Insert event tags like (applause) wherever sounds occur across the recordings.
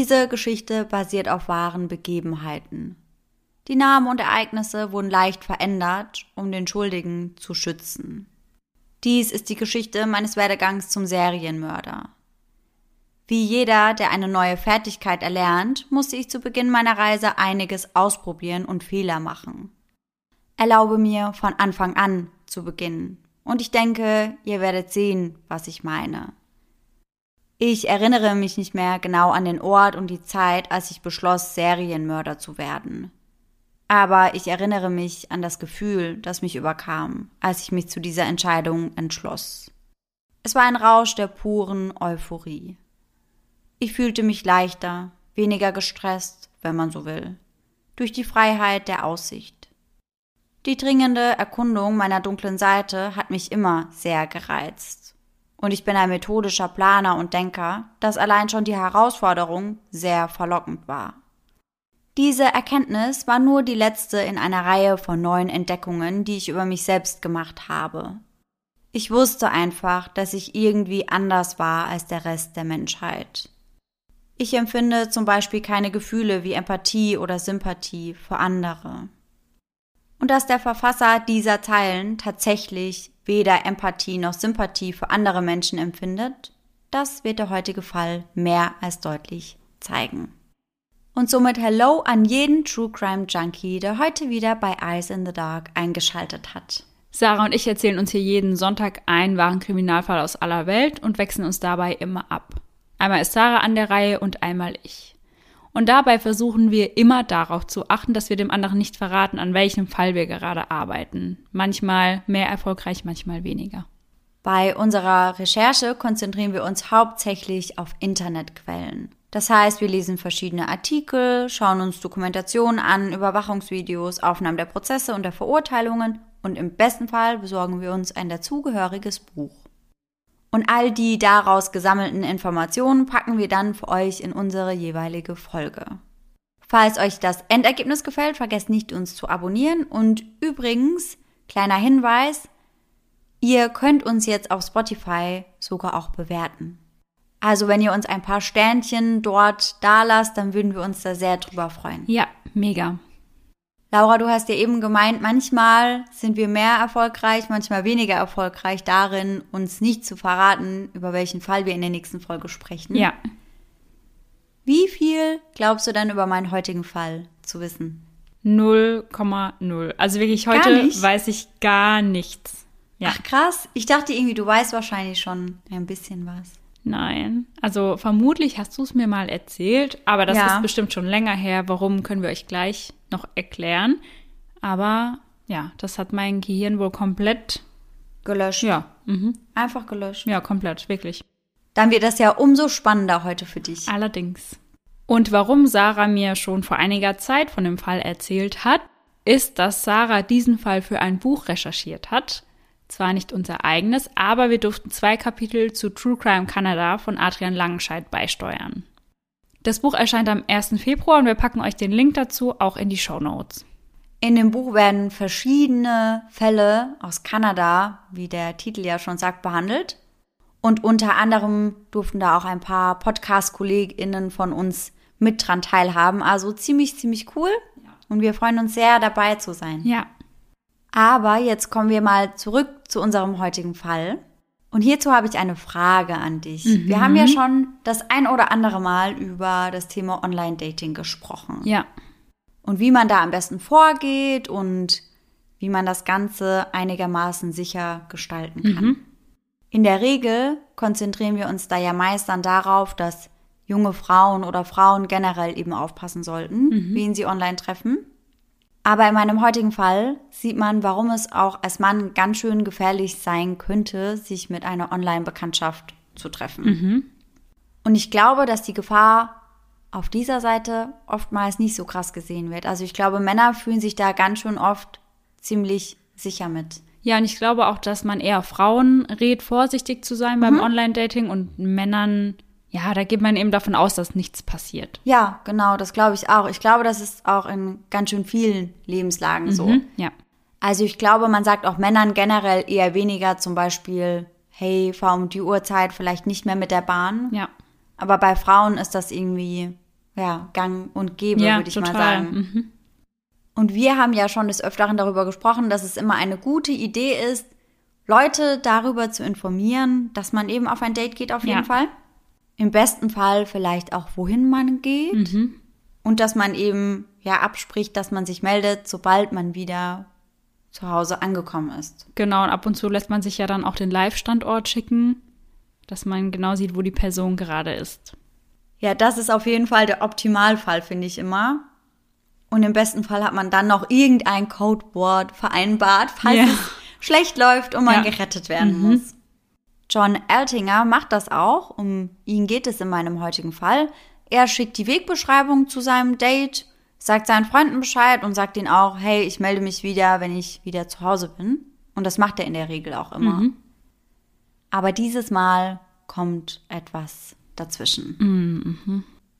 Diese Geschichte basiert auf wahren Begebenheiten. Die Namen und Ereignisse wurden leicht verändert, um den Schuldigen zu schützen. Dies ist die Geschichte meines Werdegangs zum Serienmörder. Wie jeder, der eine neue Fertigkeit erlernt, musste ich zu Beginn meiner Reise einiges ausprobieren und Fehler machen. Erlaube mir, von Anfang an zu beginnen. Und ich denke, ihr werdet sehen, was ich meine. Ich erinnere mich nicht mehr genau an den Ort und die Zeit, als ich beschloss, Serienmörder zu werden. Aber ich erinnere mich an das Gefühl, das mich überkam, als ich mich zu dieser Entscheidung entschloss. Es war ein Rausch der puren Euphorie. Ich fühlte mich leichter, weniger gestresst, wenn man so will, durch die Freiheit der Aussicht. Die dringende Erkundung meiner dunklen Seite hat mich immer sehr gereizt. Und ich bin ein methodischer Planer und Denker, dass allein schon die Herausforderung sehr verlockend war. Diese Erkenntnis war nur die letzte in einer Reihe von neuen Entdeckungen, die ich über mich selbst gemacht habe. Ich wusste einfach, dass ich irgendwie anders war als der Rest der Menschheit. Ich empfinde zum Beispiel keine Gefühle wie Empathie oder Sympathie für andere. Und dass der Verfasser dieser Zeilen tatsächlich weder Empathie noch Sympathie für andere Menschen empfindet, das wird der heutige Fall mehr als deutlich zeigen. Und somit Hello an jeden True Crime Junkie, der heute wieder bei Eyes in the Dark eingeschaltet hat. Sarah und ich erzählen uns hier jeden Sonntag einen wahren Kriminalfall aus aller Welt und wechseln uns dabei immer ab. Einmal ist Sarah an der Reihe und einmal ich. Und dabei versuchen wir immer darauf zu achten, dass wir dem anderen nicht verraten, an welchem Fall wir gerade arbeiten. Manchmal mehr erfolgreich, manchmal weniger. Bei unserer Recherche konzentrieren wir uns hauptsächlich auf Internetquellen. Das heißt, wir lesen verschiedene Artikel, schauen uns Dokumentationen an, Überwachungsvideos, Aufnahmen der Prozesse und der Verurteilungen und im besten Fall besorgen wir uns ein dazugehöriges Buch. Und all die daraus gesammelten Informationen packen wir dann für euch in unsere jeweilige Folge. Falls euch das Endergebnis gefällt, vergesst nicht, uns zu abonnieren. Und übrigens, kleiner Hinweis, ihr könnt uns jetzt auf Spotify sogar auch bewerten. Also wenn ihr uns ein paar Sternchen dort da lasst, dann würden wir uns da sehr drüber freuen. Ja, mega. Laura, du hast ja eben gemeint, manchmal sind wir mehr erfolgreich, manchmal weniger erfolgreich darin, uns nicht zu verraten, über welchen Fall wir in der nächsten Folge sprechen. Ja. Wie viel glaubst du dann über meinen heutigen Fall zu wissen? 0,0. Also wirklich heute weiß ich gar nichts. Ja. Ach krass, ich dachte irgendwie, du weißt wahrscheinlich schon ein bisschen was. Nein. Also vermutlich hast du es mir mal erzählt, aber das ja. ist bestimmt schon länger her. Warum können wir euch gleich noch erklären? Aber ja, das hat mein Gehirn wohl komplett gelöscht. Ja. Mhm. Einfach gelöscht. Ja, komplett, wirklich. Dann wird das ja umso spannender heute für dich. Allerdings. Und warum Sarah mir schon vor einiger Zeit von dem Fall erzählt hat, ist, dass Sarah diesen Fall für ein Buch recherchiert hat zwar nicht unser eigenes, aber wir durften zwei Kapitel zu True Crime Canada von Adrian Langenscheid beisteuern. Das Buch erscheint am 1. Februar und wir packen euch den Link dazu auch in die Show Notes. In dem Buch werden verschiedene Fälle aus Kanada, wie der Titel ja schon sagt, behandelt. Und unter anderem durften da auch ein paar Podcast-KollegInnen von uns mit dran teilhaben. Also ziemlich, ziemlich cool. Und wir freuen uns sehr, dabei zu sein. Ja, aber jetzt kommen wir mal zurück zu unserem heutigen Fall. Und hierzu habe ich eine Frage an dich. Mhm. Wir haben ja schon das ein oder andere Mal über das Thema Online-Dating gesprochen. Ja. Und wie man da am besten vorgeht und wie man das Ganze einigermaßen sicher gestalten kann. Mhm. In der Regel konzentrieren wir uns da ja meist dann darauf, dass junge Frauen oder Frauen generell eben aufpassen sollten, mhm. wen sie online treffen. Aber in meinem heutigen Fall sieht man, warum es auch als Mann ganz schön gefährlich sein könnte, sich mit einer Online-Bekanntschaft zu treffen. Mhm. Und ich glaube, dass die Gefahr auf dieser Seite oftmals nicht so krass gesehen wird. Also ich glaube, Männer fühlen sich da ganz schön oft ziemlich sicher mit. Ja, und ich glaube auch, dass man eher Frauen rät, vorsichtig zu sein beim mhm. Online-Dating und Männern ja, da geht man eben davon aus, dass nichts passiert. Ja, genau, das glaube ich auch. Ich glaube, das ist auch in ganz schön vielen Lebenslagen mhm, so. Ja. Also ich glaube, man sagt auch Männern generell eher weniger zum Beispiel, hey, fahr um die Uhrzeit vielleicht nicht mehr mit der Bahn. Ja. Aber bei Frauen ist das irgendwie ja, gang und gäbe, Ja, würde ich total. mal sagen. Mhm. Und wir haben ja schon des Öfteren darüber gesprochen, dass es immer eine gute Idee ist, Leute darüber zu informieren, dass man eben auf ein Date geht, auf jeden Ja. Fall. Im besten Fall vielleicht auch, wohin man geht. Mhm. Und dass man eben ja abspricht, dass man sich meldet, sobald man wieder zu Hause angekommen ist. Genau, und ab und zu lässt man sich ja dann auch den Live-Standort schicken, dass man genau sieht, wo die Person gerade ist. Ja, das ist auf jeden Fall der Optimalfall, finde ich immer. Und im besten Fall hat man dann noch irgendein Codewort vereinbart, falls Ja. es schlecht läuft und man Ja. gerettet werden muss. John Eltinger macht das auch. Um ihn geht es in meinem heutigen Fall. Er schickt die Wegbeschreibung zu seinem Date, sagt seinen Freunden Bescheid und sagt ihnen auch, hey, ich melde mich wieder, wenn ich wieder zu Hause bin. Und das macht er in der Regel auch immer. Aber dieses Mal kommt etwas dazwischen.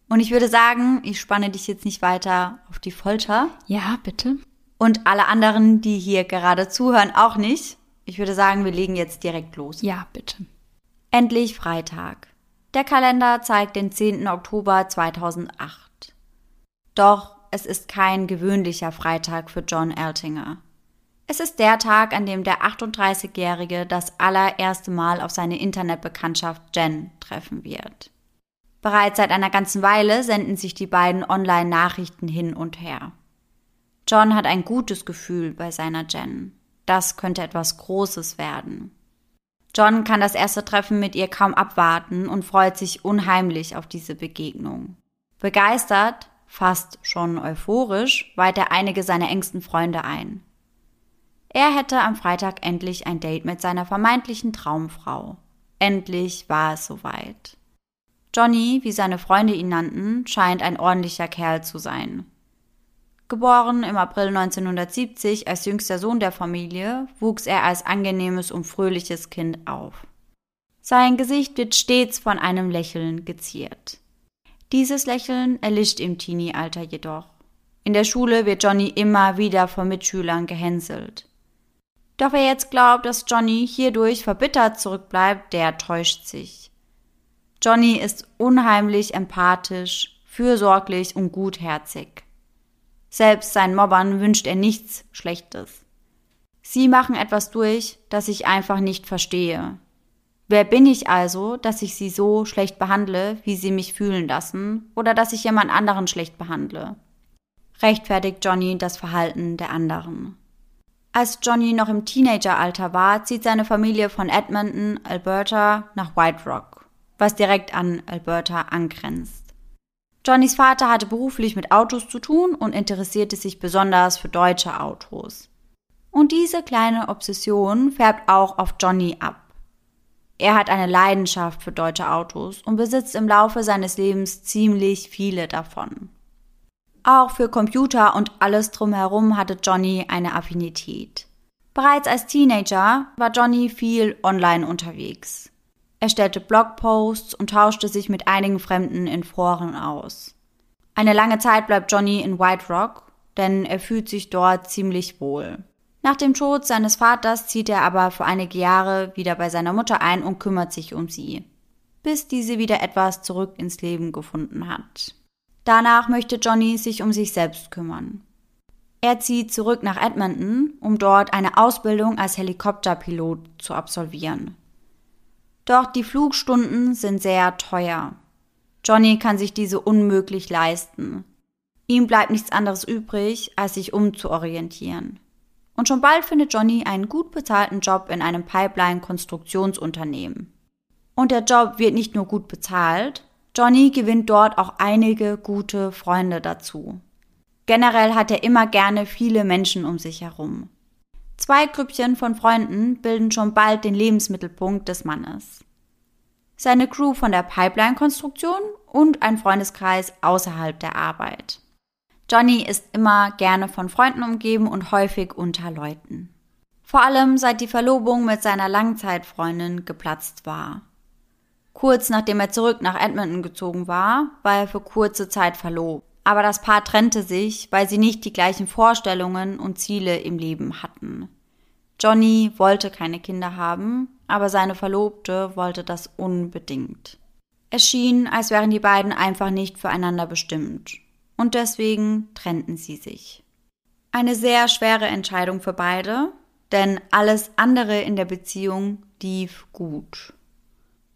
Und ich würde sagen, ich spanne dich jetzt nicht weiter auf die Folter. Ja, bitte. Und alle anderen, die hier gerade zuhören, auch nicht. Ich würde sagen, wir legen jetzt direkt los. Ja, bitte. Endlich Freitag. Der Kalender zeigt den 10. Oktober 2008. Doch es ist kein gewöhnlicher Freitag für John Eltinger. Es ist der Tag, an dem der 38-Jährige das allererste Mal auf seine Internetbekanntschaft Jen treffen wird. Bereits seit einer ganzen Weile senden sich die beiden Online-Nachrichten hin und her. John hat ein gutes Gefühl bei seiner Jen. Das könnte etwas Großes werden. John kann das erste Treffen mit ihr kaum abwarten und freut sich unheimlich auf diese Begegnung. Begeistert, fast schon euphorisch, weiht er einige seiner engsten Freunde ein. Er hätte am Freitag endlich ein Date mit seiner vermeintlichen Traumfrau. Endlich war es soweit. Johnny, wie seine Freunde ihn nannten, scheint ein ordentlicher Kerl zu sein. Geboren im April 1970 als jüngster Sohn der Familie, wuchs er als angenehmes und fröhliches Kind auf. Sein Gesicht wird stets von einem Lächeln geziert. Dieses Lächeln erlischt im Teenie-Alter jedoch. In der Schule wird Johnny immer wieder von Mitschülern gehänselt. Doch wer jetzt glaubt, dass Johnny hierdurch verbittert zurückbleibt, der täuscht sich. Johnny ist unheimlich empathisch, fürsorglich und gutherzig. Selbst seinen Mobbern wünscht er nichts Schlechtes. Sie machen etwas durch, das ich einfach nicht verstehe. Wer bin ich also, dass ich sie so schlecht behandle, wie sie mich fühlen lassen, oder dass ich jemand anderen schlecht behandle? Rechtfertigt Johnny das Verhalten der anderen. Als Johnny noch im Teenageralter war, zieht seine Familie von Edmonton, Alberta, nach White Rock, was direkt an Alberta angrenzt. Johnnys Vater hatte beruflich mit Autos zu tun und interessierte sich besonders für deutsche Autos. Und diese kleine Obsession färbt auch auf Johnny ab. Er hat eine Leidenschaft für deutsche Autos und besitzt im Laufe seines Lebens ziemlich viele davon. Auch für Computer und alles drumherum hatte Johnny eine Affinität. Bereits als Teenager war Johnny viel online unterwegs. Er stellte Blogposts und tauschte sich mit einigen Fremden in Foren aus. Eine lange Zeit bleibt Johnny in White Rock, denn er fühlt sich dort ziemlich wohl. Nach dem Tod seines Vaters zieht er aber für einige Jahre wieder bei seiner Mutter ein und kümmert sich um sie, bis diese wieder etwas zurück ins Leben gefunden hat. Danach möchte Johnny sich um sich selbst kümmern. Er zieht zurück nach Edmonton, um dort eine Ausbildung als Helikopterpilot zu absolvieren. Doch die Flugstunden sind sehr teuer. Johnny kann sich diese unmöglich leisten. Ihm bleibt nichts anderes übrig, als sich umzuorientieren. Und schon bald findet Johnny einen gut bezahlten Job in einem Pipeline-Konstruktionsunternehmen. Und der Job wird nicht nur gut bezahlt, Johnny gewinnt dort auch einige gute Freunde dazu. Generell hat er immer gerne viele Menschen um sich herum. Zwei Grüppchen von Freunden bilden schon bald den Lebensmittelpunkt des Mannes. Seine Crew von der Pipeline-Konstruktion und ein Freundeskreis außerhalb der Arbeit. Johnny ist immer gerne von Freunden umgeben und häufig unter Leuten. Vor allem seit die Verlobung mit seiner Langzeitfreundin geplatzt war. Kurz nachdem er zurück nach Edmonton gezogen war, war er für kurze Zeit verlobt. Aber das Paar trennte sich, weil sie nicht die gleichen Vorstellungen und Ziele im Leben hatten. Johnny wollte keine Kinder haben, aber seine Verlobte wollte das unbedingt. Es schien, als wären die beiden einfach nicht füreinander bestimmt. Und deswegen trennten sie sich. Eine sehr schwere Entscheidung für beide, denn alles andere in der Beziehung lief gut.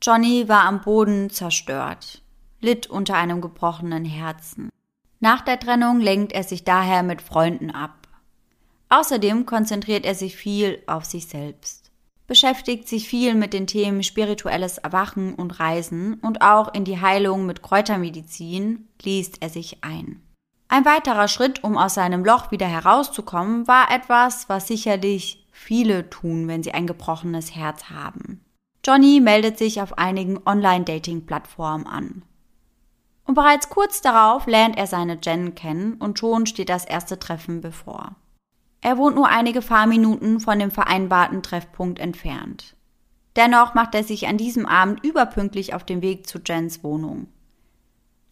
Johnny war am Boden zerstört, litt unter einem gebrochenen Herzen. Nach der Trennung lenkt er sich daher mit Freunden ab. Außerdem konzentriert er sich viel auf sich selbst, beschäftigt sich viel mit den Themen spirituelles Erwachen und Reisen und auch in die Heilung mit Kräutermedizin liest er sich ein. Ein weiterer Schritt, um aus seinem Loch wieder herauszukommen, war etwas, was sicherlich viele tun, wenn sie ein gebrochenes Herz haben. Johnny meldet sich auf einigen Online-Dating-Plattformen an. Und bereits kurz darauf lernt er seine Jen kennen und schon steht das erste Treffen bevor. Er wohnt nur einige Fahrminuten von dem vereinbarten Treffpunkt entfernt. Dennoch macht er sich an diesem Abend überpünktlich auf den Weg zu Jens Wohnung.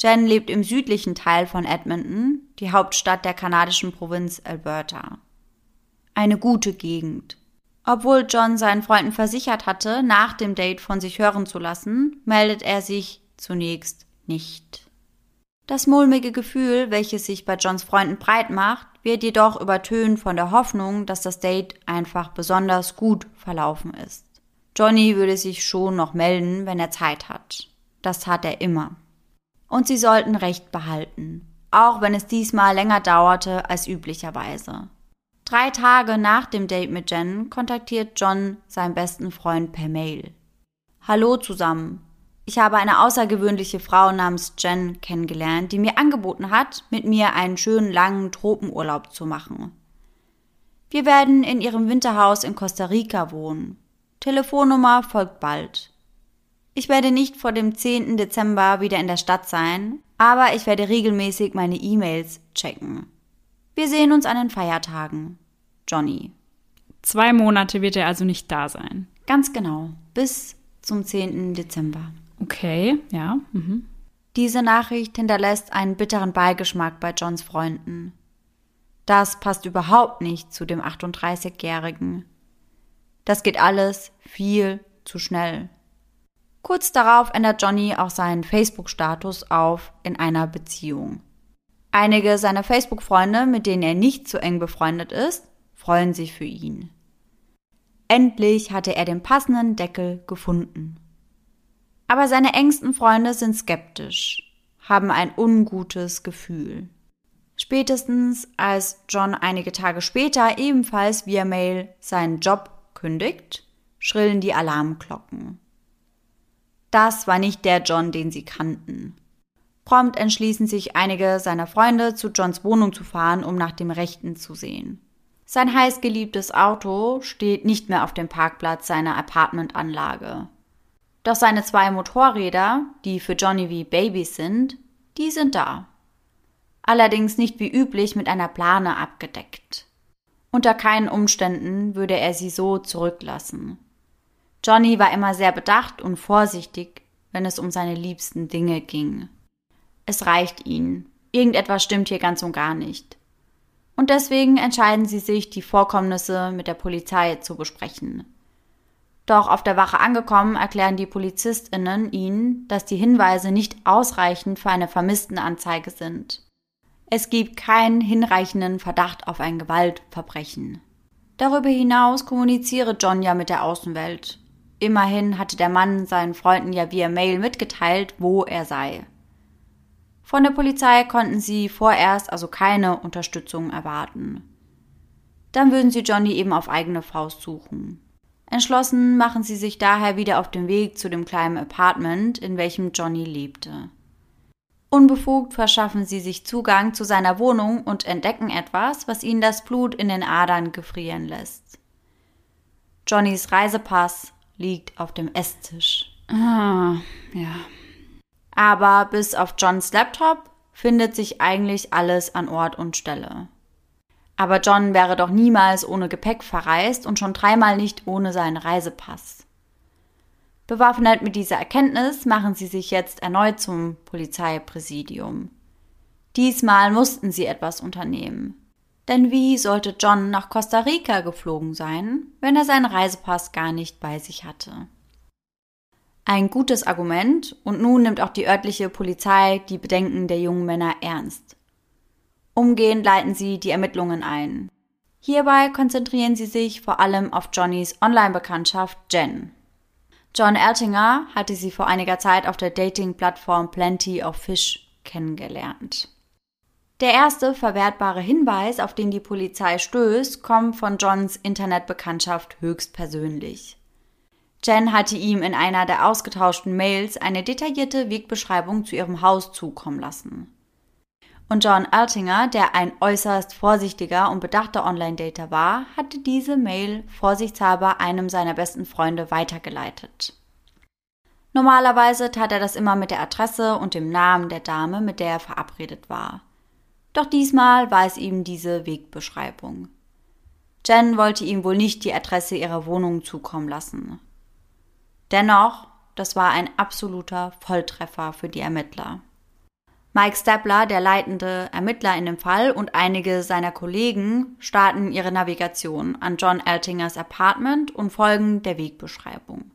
Jen lebt im südlichen Teil von Edmonton, die Hauptstadt der kanadischen Provinz Alberta. Eine gute Gegend. Obwohl John seinen Freunden versichert hatte, nach dem Date von sich hören zu lassen, meldet er sich zunächst nicht. Das mulmige Gefühl, welches sich bei Johns Freunden breit macht, wird jedoch übertönt von der Hoffnung, dass das Date einfach besonders gut verlaufen ist. Johnny würde sich schon noch melden, wenn er Zeit hat. Das tat er immer. Und sie sollten Recht behalten, auch wenn es diesmal länger dauerte als üblicherweise. Drei Tage nach dem Date mit Jen kontaktiert John seinen besten Freund per Mail. Hallo zusammen, ich habe eine außergewöhnliche Frau namens Jen kennengelernt, die mir angeboten hat, mit mir einen schönen langen Tropenurlaub zu machen. Wir werden in ihrem Winterhaus in Costa Rica wohnen. Telefonnummer folgt bald. Ich werde nicht vor dem 10. Dezember wieder in der Stadt sein, aber ich werde regelmäßig meine E-Mails checken. Wir sehen uns an den Feiertagen. Johnny. Zwei Monate wird er also nicht da sein. Ganz genau. Bis zum 10. Dezember. Okay, ja. Mhm. Diese Nachricht hinterlässt einen bitteren Beigeschmack bei Johns Freunden. Das passt überhaupt nicht zu dem 38-Jährigen. Das geht alles viel zu schnell. Kurz darauf ändert Johnny auch seinen Facebook-Status auf in einer Beziehung. Einige seiner Facebook-Freunde, mit denen er nicht so eng befreundet ist, freuen sich für ihn. Endlich hatte er den passenden Deckel gefunden. Aber seine engsten Freunde sind skeptisch, haben ein ungutes Gefühl. Spätestens als John einige Tage später ebenfalls via Mail seinen Job kündigt, schrillen die Alarmglocken. Das war nicht der John, den sie kannten. Prompt entschließen sich einige seiner Freunde, zu Johns Wohnung zu fahren, um nach dem Rechten zu sehen. Sein heißgeliebtes Auto steht nicht mehr auf dem Parkplatz seiner Apartmentanlage. Doch seine zwei Motorräder, die für Johnny wie Babys sind, die sind da. Allerdings nicht wie üblich mit einer Plane abgedeckt. Unter keinen Umständen würde er sie so zurücklassen. Johnny war immer sehr bedacht und vorsichtig, wenn es um seine liebsten Dinge ging. Es reicht ihnen. Irgendetwas stimmt hier ganz und gar nicht. Und deswegen entscheiden sie sich, die Vorkommnisse mit der Polizei zu besprechen. Doch auf der Wache angekommen, erklären die PolizistInnen ihnen, dass die Hinweise nicht ausreichend für eine Vermisstenanzeige sind. Es gibt keinen hinreichenden Verdacht auf ein Gewaltverbrechen. Darüber hinaus kommuniziere John ja mit der Außenwelt. Immerhin hatte der Mann seinen Freunden ja via Mail mitgeteilt, wo er sei. Von der Polizei konnten sie vorerst also keine Unterstützung erwarten. Dann würden sie Johnny eben auf eigene Faust suchen. Entschlossen machen sie sich daher wieder auf den Weg zu dem kleinen Apartment, in welchem Johnny lebte. Unbefugt verschaffen sie sich Zugang zu seiner Wohnung und entdecken etwas, was ihnen das Blut in den Adern gefrieren lässt. Johnnys Reisepass liegt auf dem Esstisch. Ah, ja. Aber bis auf Johns Laptop findet sich eigentlich alles an Ort und Stelle. Aber John wäre doch niemals ohne Gepäck verreist und schon dreimal nicht ohne seinen Reisepass. Bewaffnet mit dieser Erkenntnis machen sie sich jetzt erneut zum Polizeipräsidium. Diesmal mussten sie etwas unternehmen. Denn wie sollte John nach Costa Rica geflogen sein, wenn er seinen Reisepass gar nicht bei sich hatte? Ein gutes Argument und nun nimmt auch die örtliche Polizei die Bedenken der jungen Männer ernst. Umgehend leiten sie die Ermittlungen ein. Hierbei konzentrieren sie sich vor allem auf Johnnys Online-Bekanntschaft Jen. John Eltinger hatte sie vor einiger Zeit auf der Dating-Plattform Plenty of Fish kennengelernt. Der erste verwertbare Hinweis, auf den die Polizei stößt, kommt von Johns Internetbekanntschaft höchstpersönlich. Jen hatte ihm in einer der ausgetauschten Mails eine detaillierte Wegbeschreibung zu ihrem Haus zukommen lassen. Und John Altinger, der ein äußerst vorsichtiger und bedachter Online-Dater war, hatte diese Mail vorsichtshalber einem seiner besten Freunde weitergeleitet. Normalerweise tat er das immer mit der Adresse und dem Namen der Dame, mit der er verabredet war. Doch diesmal war es ihm diese Wegbeschreibung. Jen wollte ihm wohl nicht die Adresse ihrer Wohnung zukommen lassen. Dennoch, das war ein absoluter Volltreffer für die Ermittler. Mike Stapler, der leitende Ermittler in dem Fall, und einige seiner Kollegen starten ihre Navigation an John Eltingers Apartment und folgen der Wegbeschreibung.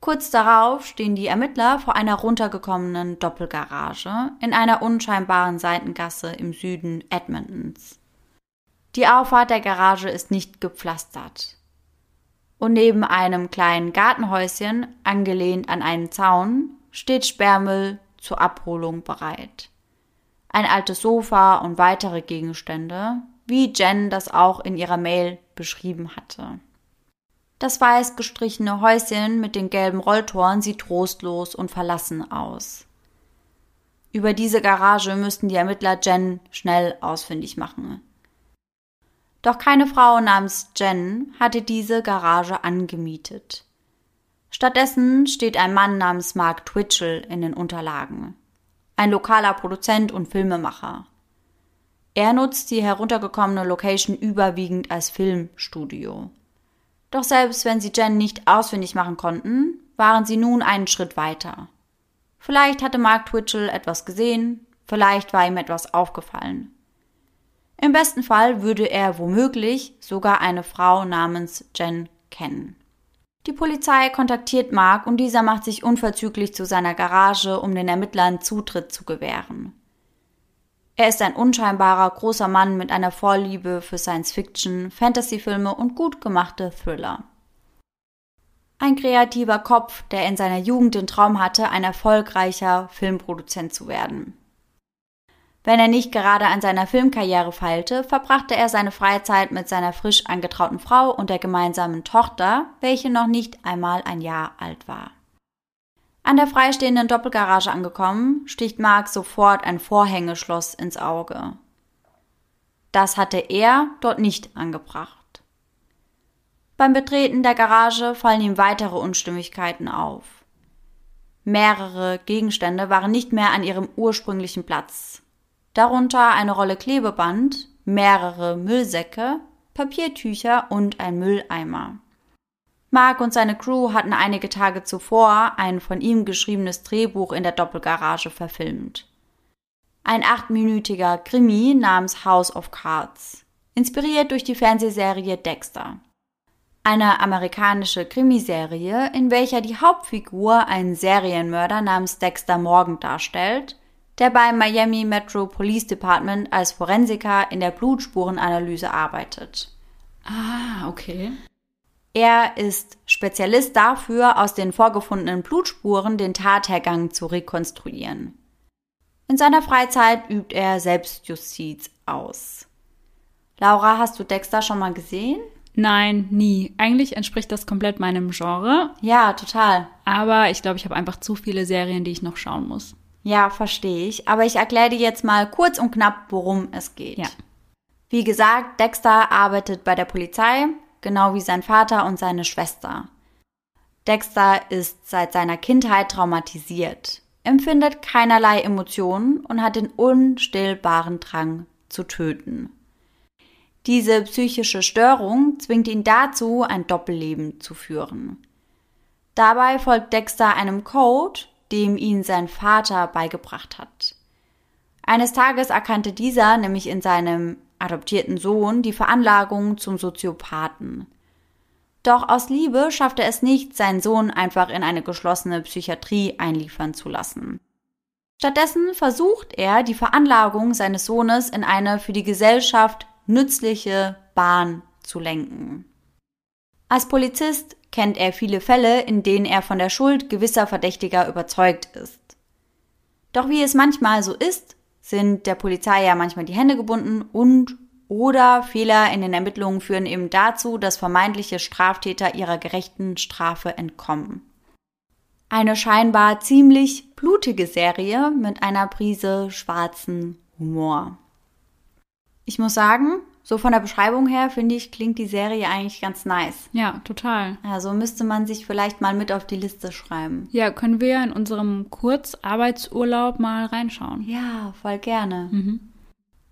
Kurz darauf stehen die Ermittler vor einer runtergekommenen Doppelgarage in einer unscheinbaren Seitengasse im Süden Edmontons. Die Auffahrt der Garage ist nicht gepflastert und neben einem kleinen Gartenhäuschen, angelehnt an einen Zaun, steht Sperrmüll zur Abholung bereit. Ein altes Sofa und weitere Gegenstände, wie Jen das auch in ihrer Mail beschrieben hatte. Das weiß gestrichene Häuschen mit den gelben Rolltoren sieht trostlos und verlassen aus. Über diese Garage müssten die Ermittler Jen schnell ausfindig machen. Doch keine Frau namens Jen hatte diese Garage angemietet. Stattdessen steht ein Mann namens Mark Twitchell in den Unterlagen. Ein lokaler Produzent und Filmemacher. Er nutzt die heruntergekommene Location überwiegend als Filmstudio. Doch selbst wenn sie Jen nicht ausfindig machen konnten, waren sie nun einen Schritt weiter. Vielleicht hatte Mark Twitchell etwas gesehen, vielleicht war ihm etwas aufgefallen. Im besten Fall würde er womöglich sogar eine Frau namens Jen kennen. Die Polizei kontaktiert Mark und dieser macht sich unverzüglich zu seiner Garage, um den Ermittlern Zutritt zu gewähren. Er ist ein unscheinbarer, großer Mann mit einer Vorliebe für Science-Fiction, Fantasy-Filme und gut gemachte Thriller. Ein kreativer Kopf, der in seiner Jugend den Traum hatte, ein erfolgreicher Filmproduzent zu werden. Wenn er nicht gerade an seiner Filmkarriere feilte, verbrachte er seine Freizeit mit seiner frisch angetrauten Frau und der gemeinsamen Tochter, welche noch nicht einmal ein Jahr alt war. An der freistehenden Doppelgarage angekommen, sticht Mark sofort ein Vorhängeschloss ins Auge. Das hatte er dort nicht angebracht. Beim Betreten der Garage fallen ihm weitere Unstimmigkeiten auf. Mehrere Gegenstände waren nicht mehr an ihrem ursprünglichen Platz darunter eine Rolle Klebeband, mehrere Müllsäcke, Papiertücher und ein Mülleimer. Mark und seine Crew hatten einige Tage zuvor ein von ihm geschriebenes Drehbuch in der Doppelgarage verfilmt. Ein achtminütiger Krimi namens House of Cards, inspiriert durch die Fernsehserie Dexter. Eine amerikanische Krimiserie, in welcher die Hauptfigur einen Serienmörder namens Dexter Morgan darstellt der beim Miami Metro Police Department als Forensiker in der Blutspurenanalyse arbeitet. Ah, okay. Er ist Spezialist dafür, aus den vorgefundenen Blutspuren den Tathergang zu rekonstruieren. In seiner Freizeit übt er Selbstjustiz aus. Laura, hast du Dexter schon mal gesehen? Nein, nie. Eigentlich entspricht das komplett meinem Genre. Ja, total. Aber ich glaube, ich habe einfach zu viele Serien, die ich noch schauen muss. Ja, verstehe ich. Aber ich erkläre dir jetzt mal kurz und knapp, worum es geht. Ja. Wie gesagt, Dexter arbeitet bei der Polizei, genau wie sein Vater und seine Schwester. Dexter ist seit seiner Kindheit traumatisiert, empfindet keinerlei Emotionen und hat den unstillbaren Drang zu töten. Diese psychische Störung zwingt ihn dazu, ein Doppelleben zu führen. Dabei folgt Dexter einem Code, dem ihn sein Vater beigebracht hat. Eines Tages erkannte dieser nämlich in seinem adoptierten Sohn die Veranlagung zum Soziopathen. Doch aus Liebe schafft er es nicht, seinen Sohn einfach in eine geschlossene Psychiatrie einliefern zu lassen. Stattdessen versucht er, die Veranlagung seines Sohnes in eine für die Gesellschaft nützliche Bahn zu lenken. Als Polizist kennt er viele Fälle, in denen er von der Schuld gewisser Verdächtiger überzeugt ist. Doch wie es manchmal so ist, sind der Polizei ja manchmal die Hände gebunden und oder Fehler in den Ermittlungen führen eben dazu, dass vermeintliche Straftäter ihrer gerechten Strafe entkommen. Eine scheinbar ziemlich blutige Serie mit einer Prise schwarzen Humor. Ich muss sagen, so von der Beschreibung her finde ich, klingt die Serie eigentlich ganz nice. Ja, total. Also müsste man sich vielleicht mal mit auf die Liste schreiben. Ja, können wir in unserem Kurzarbeitsurlaub mal reinschauen. Ja, voll gerne. Mhm.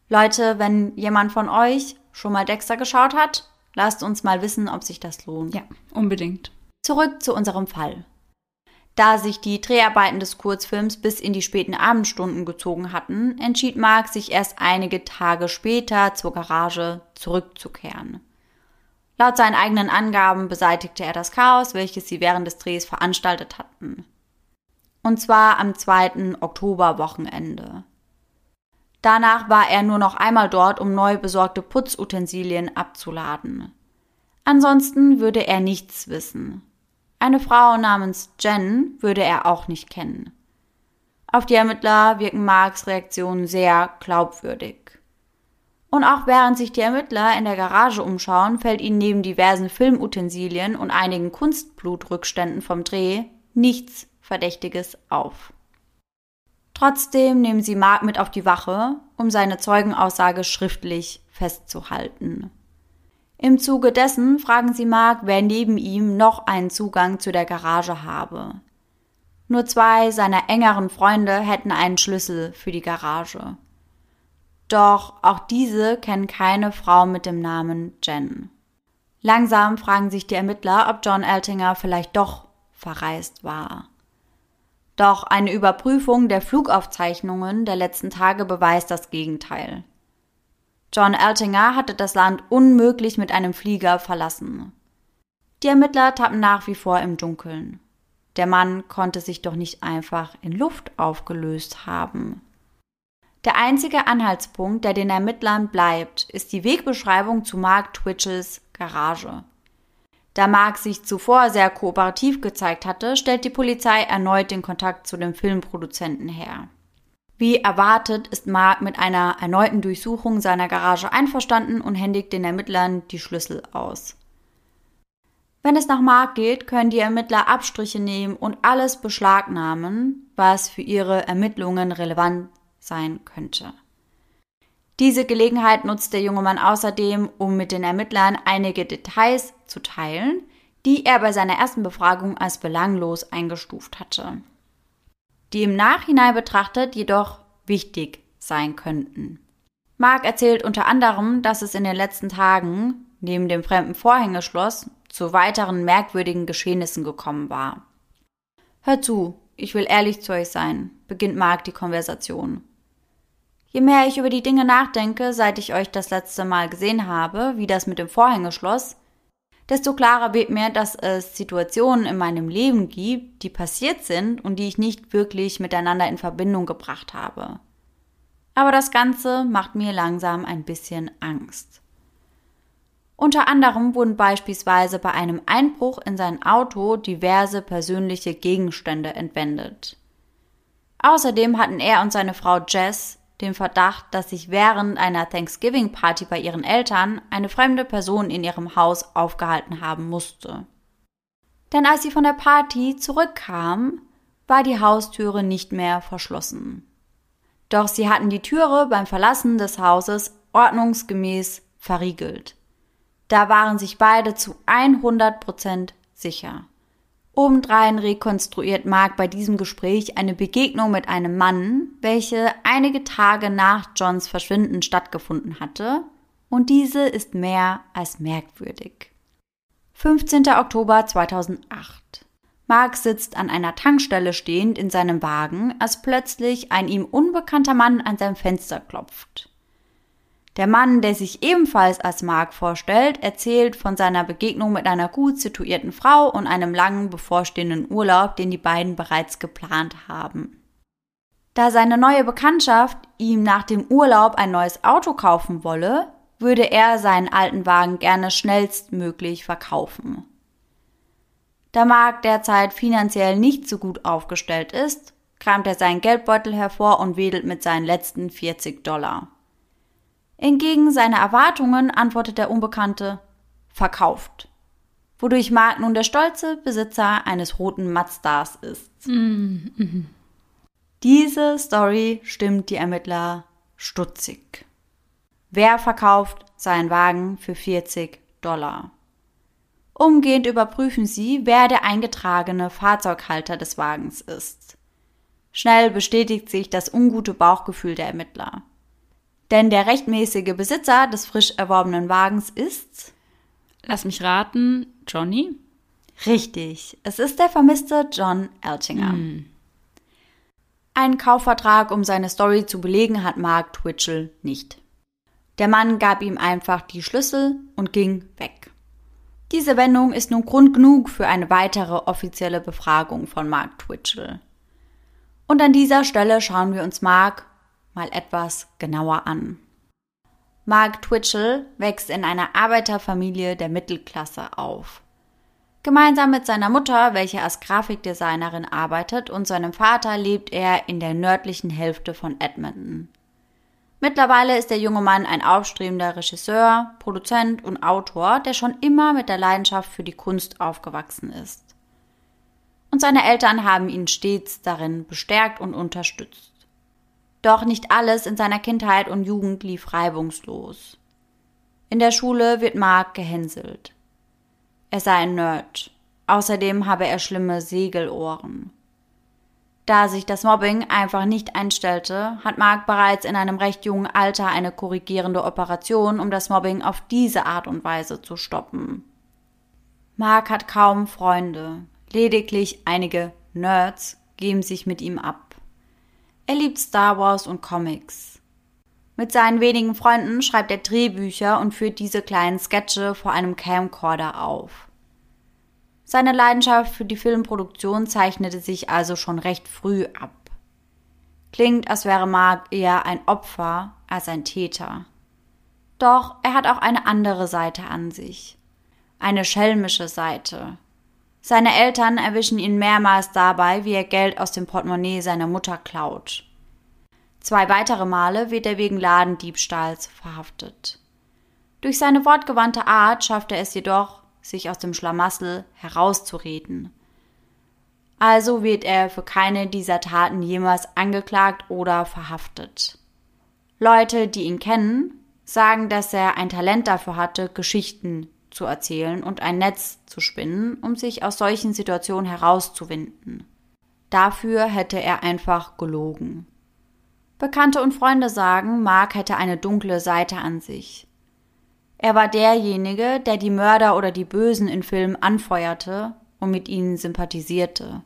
Leute, wenn jemand von euch schon mal Dexter geschaut hat, lasst uns mal wissen, ob sich das lohnt. Ja, unbedingt. Zurück zu unserem Fall. Da sich die Dreharbeiten des Kurzfilms bis in die späten Abendstunden gezogen hatten, entschied Mark, sich erst einige Tage später zur Garage zurückzukehren. Laut seinen eigenen Angaben beseitigte er das Chaos, welches sie während des Drehs veranstaltet hatten. Und zwar am 2. Oktoberwochenende. Danach war er nur noch einmal dort, um neu besorgte Putzutensilien abzuladen. Ansonsten würde er nichts wissen. Eine Frau namens Jen würde er auch nicht kennen. Auf die Ermittler wirken Marks Reaktionen sehr glaubwürdig. Und auch während sich die Ermittler in der Garage umschauen, fällt ihnen neben diversen Filmutensilien und einigen Kunstblutrückständen vom Dreh nichts Verdächtiges auf. Trotzdem nehmen sie Mark mit auf die Wache, um seine Zeugenaussage schriftlich festzuhalten. Im Zuge dessen fragen sie Mark, wer neben ihm noch einen Zugang zu der Garage habe. Nur zwei seiner engeren Freunde hätten einen Schlüssel für die Garage. Doch auch diese kennen keine Frau mit dem Namen Jen. Langsam fragen sich die Ermittler, ob John Eltinger vielleicht doch verreist war. Doch eine Überprüfung der Flugaufzeichnungen der letzten Tage beweist das Gegenteil. John Eltinger hatte das Land unmöglich mit einem Flieger verlassen. Die Ermittler tappen nach wie vor im Dunkeln. Der Mann konnte sich doch nicht einfach in Luft aufgelöst haben. Der einzige Anhaltspunkt, der den Ermittlern bleibt, ist die Wegbeschreibung zu Mark Twitches Garage. Da Mark sich zuvor sehr kooperativ gezeigt hatte, stellt die Polizei erneut den Kontakt zu dem Filmproduzenten her. Wie erwartet ist Mark mit einer erneuten Durchsuchung seiner Garage einverstanden und händigt den Ermittlern die Schlüssel aus. Wenn es nach Mark geht, können die Ermittler Abstriche nehmen und alles beschlagnahmen, was für ihre Ermittlungen relevant sein könnte. Diese Gelegenheit nutzt der junge Mann außerdem, um mit den Ermittlern einige Details zu teilen, die er bei seiner ersten Befragung als belanglos eingestuft hatte die im Nachhinein betrachtet jedoch wichtig sein könnten. Mark erzählt unter anderem, dass es in den letzten Tagen, neben dem fremden Vorhängeschloss, zu weiteren merkwürdigen Geschehnissen gekommen war. Hör zu, ich will ehrlich zu euch sein, beginnt Mark die Konversation. Je mehr ich über die Dinge nachdenke, seit ich euch das letzte Mal gesehen habe, wie das mit dem Vorhängeschloss, desto klarer wird mir, dass es Situationen in meinem Leben gibt, die passiert sind und die ich nicht wirklich miteinander in Verbindung gebracht habe. Aber das Ganze macht mir langsam ein bisschen Angst. Unter anderem wurden beispielsweise bei einem Einbruch in sein Auto diverse persönliche Gegenstände entwendet. Außerdem hatten er und seine Frau Jess den Verdacht, dass sich während einer Thanksgiving-Party bei ihren Eltern eine fremde Person in ihrem Haus aufgehalten haben musste. Denn als sie von der Party zurückkam, war die Haustüre nicht mehr verschlossen. Doch sie hatten die Türe beim Verlassen des Hauses ordnungsgemäß verriegelt. Da waren sich beide zu 100 Prozent sicher. Obendrein rekonstruiert Mark bei diesem Gespräch eine Begegnung mit einem Mann, welche einige Tage nach Johns Verschwinden stattgefunden hatte, und diese ist mehr als merkwürdig. 15. Oktober 2008. Mark sitzt an einer Tankstelle stehend in seinem Wagen, als plötzlich ein ihm unbekannter Mann an sein Fenster klopft. Der Mann, der sich ebenfalls als Mark vorstellt, erzählt von seiner Begegnung mit einer gut situierten Frau und einem langen bevorstehenden Urlaub, den die beiden bereits geplant haben. Da seine neue Bekanntschaft ihm nach dem Urlaub ein neues Auto kaufen wolle, würde er seinen alten Wagen gerne schnellstmöglich verkaufen. Da Mark derzeit finanziell nicht so gut aufgestellt ist, kramt er seinen Geldbeutel hervor und wedelt mit seinen letzten 40 Dollar. Entgegen seiner Erwartungen antwortet der Unbekannte verkauft, wodurch Mark nun der stolze Besitzer eines roten Mazdas ist. Mm Diese Story stimmt die Ermittler stutzig. Wer verkauft seinen Wagen für 40 Dollar? Umgehend überprüfen sie, wer der eingetragene Fahrzeughalter des Wagens ist. Schnell bestätigt sich das ungute Bauchgefühl der Ermittler. Denn der rechtmäßige Besitzer des frisch erworbenen Wagens ist. Lass mich raten, Johnny? Richtig, es ist der vermisste John Eltinger. Mm. Einen Kaufvertrag, um seine Story zu belegen, hat Mark Twitchell nicht. Der Mann gab ihm einfach die Schlüssel und ging weg. Diese Wendung ist nun Grund genug für eine weitere offizielle Befragung von Mark Twitchell. Und an dieser Stelle schauen wir uns Mark mal etwas genauer an. Mark Twitchell wächst in einer Arbeiterfamilie der Mittelklasse auf. Gemeinsam mit seiner Mutter, welche als Grafikdesignerin arbeitet, und seinem Vater lebt er in der nördlichen Hälfte von Edmonton. Mittlerweile ist der junge Mann ein aufstrebender Regisseur, Produzent und Autor, der schon immer mit der Leidenschaft für die Kunst aufgewachsen ist. Und seine Eltern haben ihn stets darin bestärkt und unterstützt. Doch nicht alles in seiner Kindheit und Jugend lief reibungslos. In der Schule wird Mark gehänselt. Er sei ein Nerd. Außerdem habe er schlimme Segelohren. Da sich das Mobbing einfach nicht einstellte, hat Mark bereits in einem recht jungen Alter eine korrigierende Operation, um das Mobbing auf diese Art und Weise zu stoppen. Mark hat kaum Freunde, lediglich einige Nerds geben sich mit ihm ab. Er liebt Star Wars und Comics. Mit seinen wenigen Freunden schreibt er Drehbücher und führt diese kleinen Sketche vor einem Camcorder auf. Seine Leidenschaft für die Filmproduktion zeichnete sich also schon recht früh ab. Klingt, als wäre Mark eher ein Opfer als ein Täter. Doch er hat auch eine andere Seite an sich. Eine schelmische Seite, seine Eltern erwischen ihn mehrmals dabei, wie er Geld aus dem Portemonnaie seiner Mutter klaut. Zwei weitere Male wird er wegen Ladendiebstahls verhaftet. Durch seine wortgewandte Art schafft er es jedoch, sich aus dem Schlamassel herauszureden. Also wird er für keine dieser Taten jemals angeklagt oder verhaftet. Leute, die ihn kennen, sagen, dass er ein Talent dafür hatte, Geschichten zu erzählen und ein Netz zu spinnen, um sich aus solchen Situationen herauszuwinden. Dafür hätte er einfach gelogen. Bekannte und Freunde sagen, Mark hätte eine dunkle Seite an sich. Er war derjenige, der die Mörder oder die Bösen in Filmen anfeuerte und mit ihnen sympathisierte.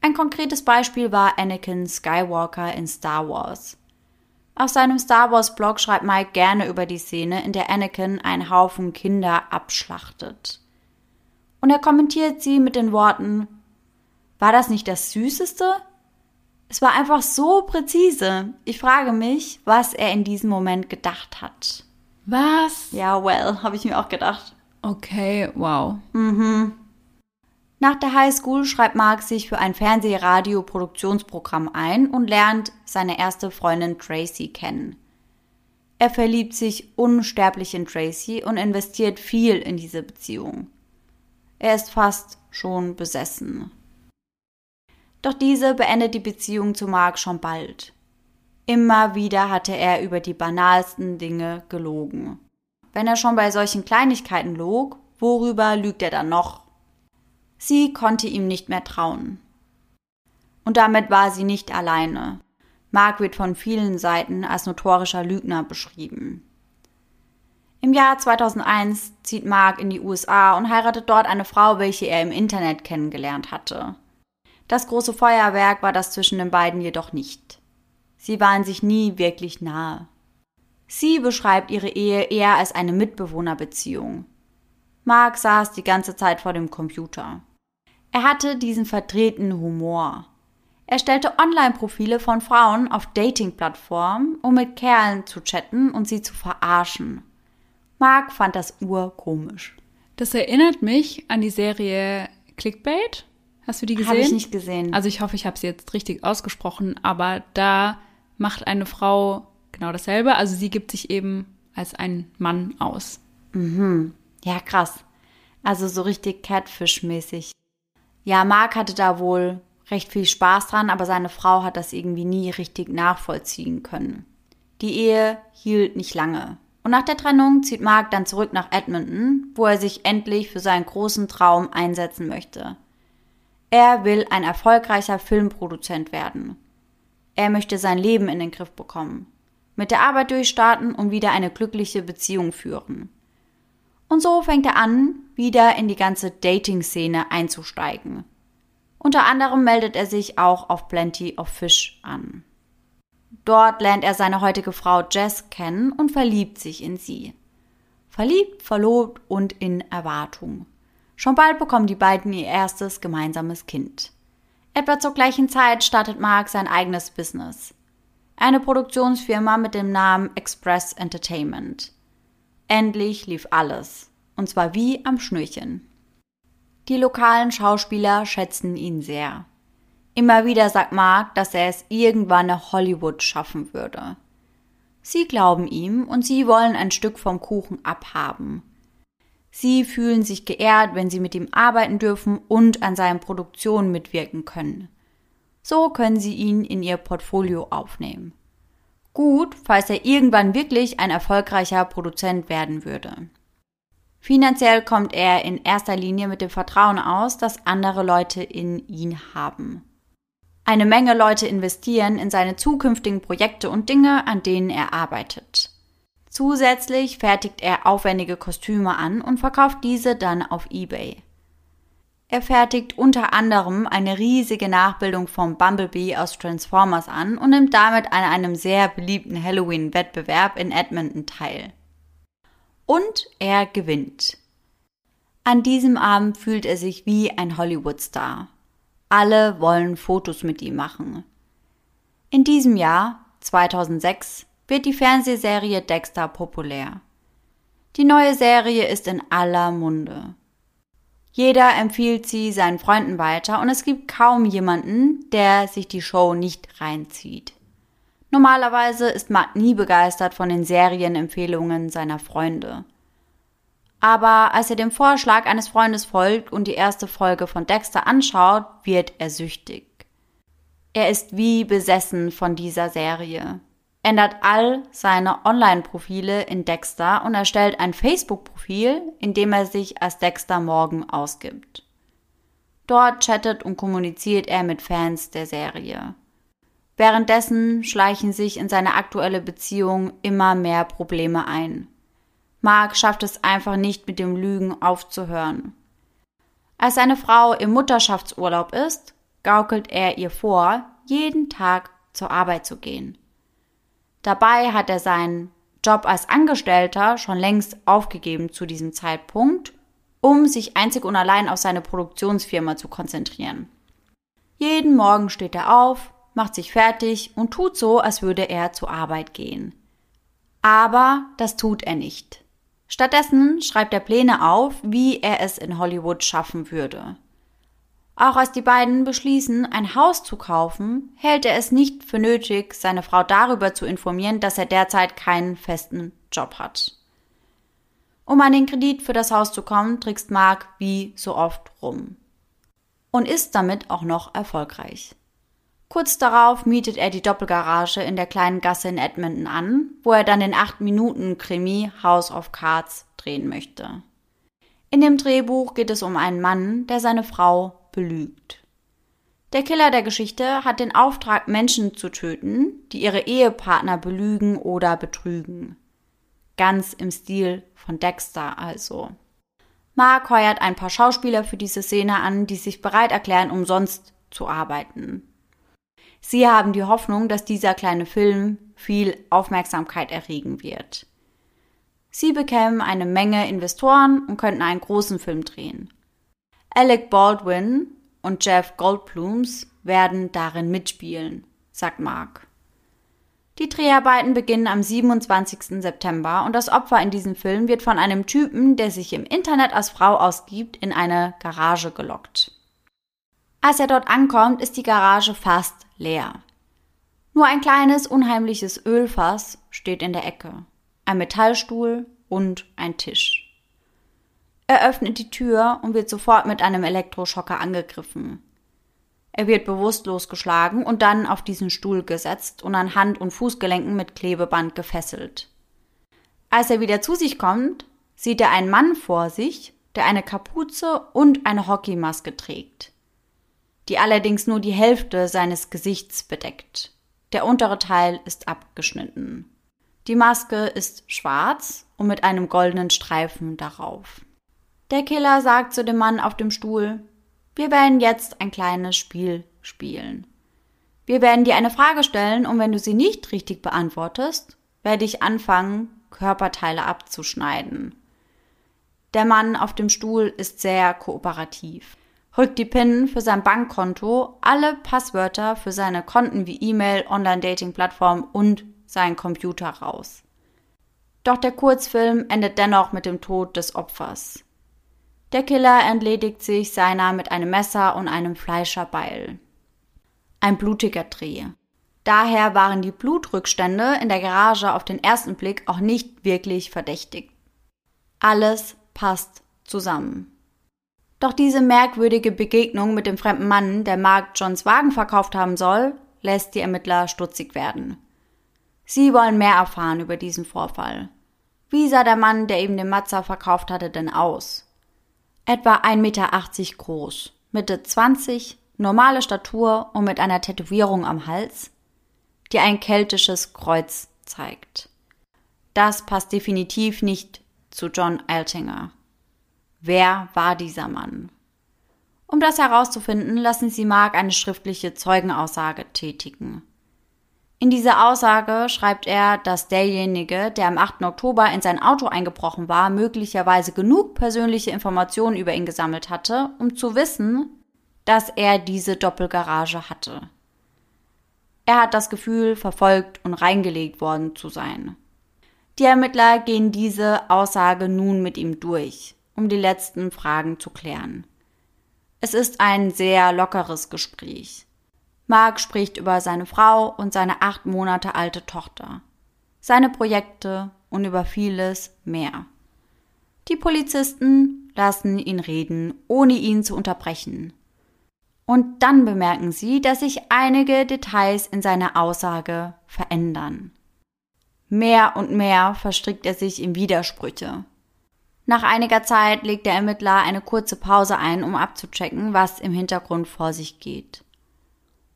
Ein konkretes Beispiel war Anakin Skywalker in Star Wars. Auf seinem Star Wars Blog schreibt Mike gerne über die Szene, in der Anakin einen Haufen Kinder abschlachtet. Und er kommentiert sie mit den Worten, war das nicht das Süßeste? Es war einfach so präzise. Ich frage mich, was er in diesem Moment gedacht hat. Was? Ja, well, (laughs) habe ich mir auch gedacht. Okay, wow. Mhm. Nach der Highschool schreibt Mark sich für ein Fernseh-Radio-Produktionsprogramm ein und lernt seine erste Freundin Tracy kennen. Er verliebt sich unsterblich in Tracy und investiert viel in diese Beziehung. Er ist fast schon besessen. Doch diese beendet die Beziehung zu Mark schon bald. Immer wieder hatte er über die banalsten Dinge gelogen. Wenn er schon bei solchen Kleinigkeiten log, worüber lügt er dann noch? Sie konnte ihm nicht mehr trauen. Und damit war sie nicht alleine. Mark wird von vielen Seiten als notorischer Lügner beschrieben. Im Jahr 2001 zieht Mark in die USA und heiratet dort eine Frau, welche er im Internet kennengelernt hatte. Das große Feuerwerk war das zwischen den beiden jedoch nicht. Sie waren sich nie wirklich nahe. Sie beschreibt ihre Ehe eher als eine Mitbewohnerbeziehung. Mark saß die ganze Zeit vor dem Computer. Er hatte diesen verdrehten Humor. Er stellte Online-Profile von Frauen auf Dating-Plattformen, um mit Kerlen zu chatten und sie zu verarschen. Mark fand das urkomisch. Das erinnert mich an die Serie Clickbait. Hast du die gesehen? Habe ich nicht gesehen. Also ich hoffe, ich habe sie jetzt richtig ausgesprochen, aber da macht eine Frau genau dasselbe. Also sie gibt sich eben als ein Mann aus. Mhm. Ja, krass. Also so richtig Catfish-mäßig. Ja, Mark hatte da wohl recht viel Spaß dran, aber seine Frau hat das irgendwie nie richtig nachvollziehen können. Die Ehe hielt nicht lange. Und nach der Trennung zieht Mark dann zurück nach Edmonton, wo er sich endlich für seinen großen Traum einsetzen möchte. Er will ein erfolgreicher Filmproduzent werden. Er möchte sein Leben in den Griff bekommen, mit der Arbeit durchstarten und wieder eine glückliche Beziehung führen. Und so fängt er an, wieder in die ganze Dating-Szene einzusteigen. Unter anderem meldet er sich auch auf Plenty of Fish an. Dort lernt er seine heutige Frau Jess kennen und verliebt sich in sie. Verliebt, verlobt und in Erwartung. Schon bald bekommen die beiden ihr erstes gemeinsames Kind. Etwa zur gleichen Zeit startet Mark sein eigenes Business. Eine Produktionsfirma mit dem Namen Express Entertainment. Endlich lief alles. Und zwar wie am Schnürchen. Die lokalen Schauspieler schätzen ihn sehr. Immer wieder sagt Mark, dass er es irgendwann nach Hollywood schaffen würde. Sie glauben ihm und sie wollen ein Stück vom Kuchen abhaben. Sie fühlen sich geehrt, wenn sie mit ihm arbeiten dürfen und an seinen Produktionen mitwirken können. So können sie ihn in ihr Portfolio aufnehmen. Gut, falls er irgendwann wirklich ein erfolgreicher Produzent werden würde. Finanziell kommt er in erster Linie mit dem Vertrauen aus, das andere Leute in ihn haben. Eine Menge Leute investieren in seine zukünftigen Projekte und Dinge, an denen er arbeitet. Zusätzlich fertigt er aufwendige Kostüme an und verkauft diese dann auf eBay. Er fertigt unter anderem eine riesige Nachbildung vom Bumblebee aus Transformers an und nimmt damit an einem sehr beliebten Halloween-Wettbewerb in Edmonton teil. Und er gewinnt. An diesem Abend fühlt er sich wie ein Hollywood-Star. Alle wollen Fotos mit ihm machen. In diesem Jahr, 2006, wird die Fernsehserie Dexter populär. Die neue Serie ist in aller Munde. Jeder empfiehlt sie seinen Freunden weiter und es gibt kaum jemanden, der sich die Show nicht reinzieht. Normalerweise ist Matt nie begeistert von den Serienempfehlungen seiner Freunde. Aber als er dem Vorschlag eines Freundes folgt und die erste Folge von Dexter anschaut, wird er süchtig. Er ist wie besessen von dieser Serie, ändert all seine Online-Profile in Dexter und erstellt ein Facebook-Profil, in dem er sich als Dexter Morgan ausgibt. Dort chattet und kommuniziert er mit Fans der Serie. Währenddessen schleichen sich in seine aktuelle Beziehung immer mehr Probleme ein. Mark schafft es einfach nicht, mit dem Lügen aufzuhören. Als seine Frau im Mutterschaftsurlaub ist, gaukelt er ihr vor, jeden Tag zur Arbeit zu gehen. Dabei hat er seinen Job als Angestellter schon längst aufgegeben zu diesem Zeitpunkt, um sich einzig und allein auf seine Produktionsfirma zu konzentrieren. Jeden Morgen steht er auf, macht sich fertig und tut so, als würde er zur Arbeit gehen. Aber das tut er nicht. Stattdessen schreibt er Pläne auf, wie er es in Hollywood schaffen würde. Auch als die beiden beschließen, ein Haus zu kaufen, hält er es nicht für nötig, seine Frau darüber zu informieren, dass er derzeit keinen festen Job hat. Um an den Kredit für das Haus zu kommen, trickst Mark wie so oft rum. Und ist damit auch noch erfolgreich. Kurz darauf mietet er die Doppelgarage in der kleinen Gasse in Edmonton an, wo er dann den 8-Minuten-Krimi House of Cards drehen möchte. In dem Drehbuch geht es um einen Mann, der seine Frau belügt. Der Killer der Geschichte hat den Auftrag, Menschen zu töten, die ihre Ehepartner belügen oder betrügen. Ganz im Stil von Dexter also. Mark heuert ein paar Schauspieler für diese Szene an, die sich bereit erklären, umsonst zu arbeiten. Sie haben die Hoffnung, dass dieser kleine Film viel Aufmerksamkeit erregen wird. Sie bekämen eine Menge Investoren und könnten einen großen Film drehen. Alec Baldwin und Jeff Goldblums werden darin mitspielen, sagt Mark. Die Dreharbeiten beginnen am 27. September und das Opfer in diesem Film wird von einem Typen, der sich im Internet als Frau ausgibt, in eine Garage gelockt. Als er dort ankommt, ist die Garage fast leer. Nur ein kleines, unheimliches Ölfass steht in der Ecke, ein Metallstuhl und ein Tisch. Er öffnet die Tür und wird sofort mit einem Elektroschocker angegriffen. Er wird bewusstlos geschlagen und dann auf diesen Stuhl gesetzt und an Hand- und Fußgelenken mit Klebeband gefesselt. Als er wieder zu sich kommt, sieht er einen Mann vor sich, der eine Kapuze und eine Hockeymaske trägt, die allerdings nur die Hälfte seines Gesichts bedeckt. Der untere Teil ist abgeschnitten. Die Maske ist schwarz und mit einem goldenen Streifen darauf. Der Killer sagt zu dem Mann auf dem Stuhl, wir werden jetzt ein kleines Spiel spielen. Wir werden dir eine Frage stellen und wenn du sie nicht richtig beantwortest, werde ich anfangen, Körperteile abzuschneiden. Der Mann auf dem Stuhl ist sehr kooperativ. Rückt die PIN für sein Bankkonto, alle Passwörter für seine Konten wie E-Mail, Online-Dating-Plattform und seinen Computer raus. Doch der Kurzfilm endet dennoch mit dem Tod des Opfers. Der Killer entledigt sich seiner mit einem Messer und einem Fleischerbeil. Ein blutiger Dreh. Daher waren die Blutrückstände in der Garage auf den ersten Blick auch nicht wirklich verdächtig. Alles passt zusammen. Doch diese merkwürdige Begegnung mit dem fremden Mann, der Mark Johns Wagen verkauft haben soll, lässt die Ermittler stutzig werden. Sie wollen mehr erfahren über diesen Vorfall. Wie sah der Mann, der eben den Mazda verkauft hatte, denn aus? Etwa 1,80 Meter groß, Mitte 20, normale Statur und mit einer Tätowierung am Hals, die ein keltisches Kreuz zeigt. Das passt definitiv nicht zu John Altinger. Wer war dieser Mann? Um das herauszufinden, lassen Sie Mark eine schriftliche Zeugenaussage tätigen. In dieser Aussage schreibt er, dass derjenige, der am 8. Oktober in sein Auto eingebrochen war, möglicherweise genug persönliche Informationen über ihn gesammelt hatte, um zu wissen, dass er diese Doppelgarage hatte. Er hat das Gefühl, verfolgt und reingelegt worden zu sein. Die Ermittler gehen diese Aussage nun mit ihm durch, um die letzten Fragen zu klären. Es ist ein sehr lockeres Gespräch. Mark spricht über seine Frau und seine acht Monate alte Tochter, seine Projekte und über vieles mehr. Die Polizisten lassen ihn reden, ohne ihn zu unterbrechen. Und dann bemerken sie, dass sich einige Details in seiner Aussage verändern. Mehr und mehr verstrickt er sich in Widersprüche. Nach einiger Zeit legt der Ermittler eine kurze Pause ein, um abzuchecken, was im Hintergrund vor sich geht.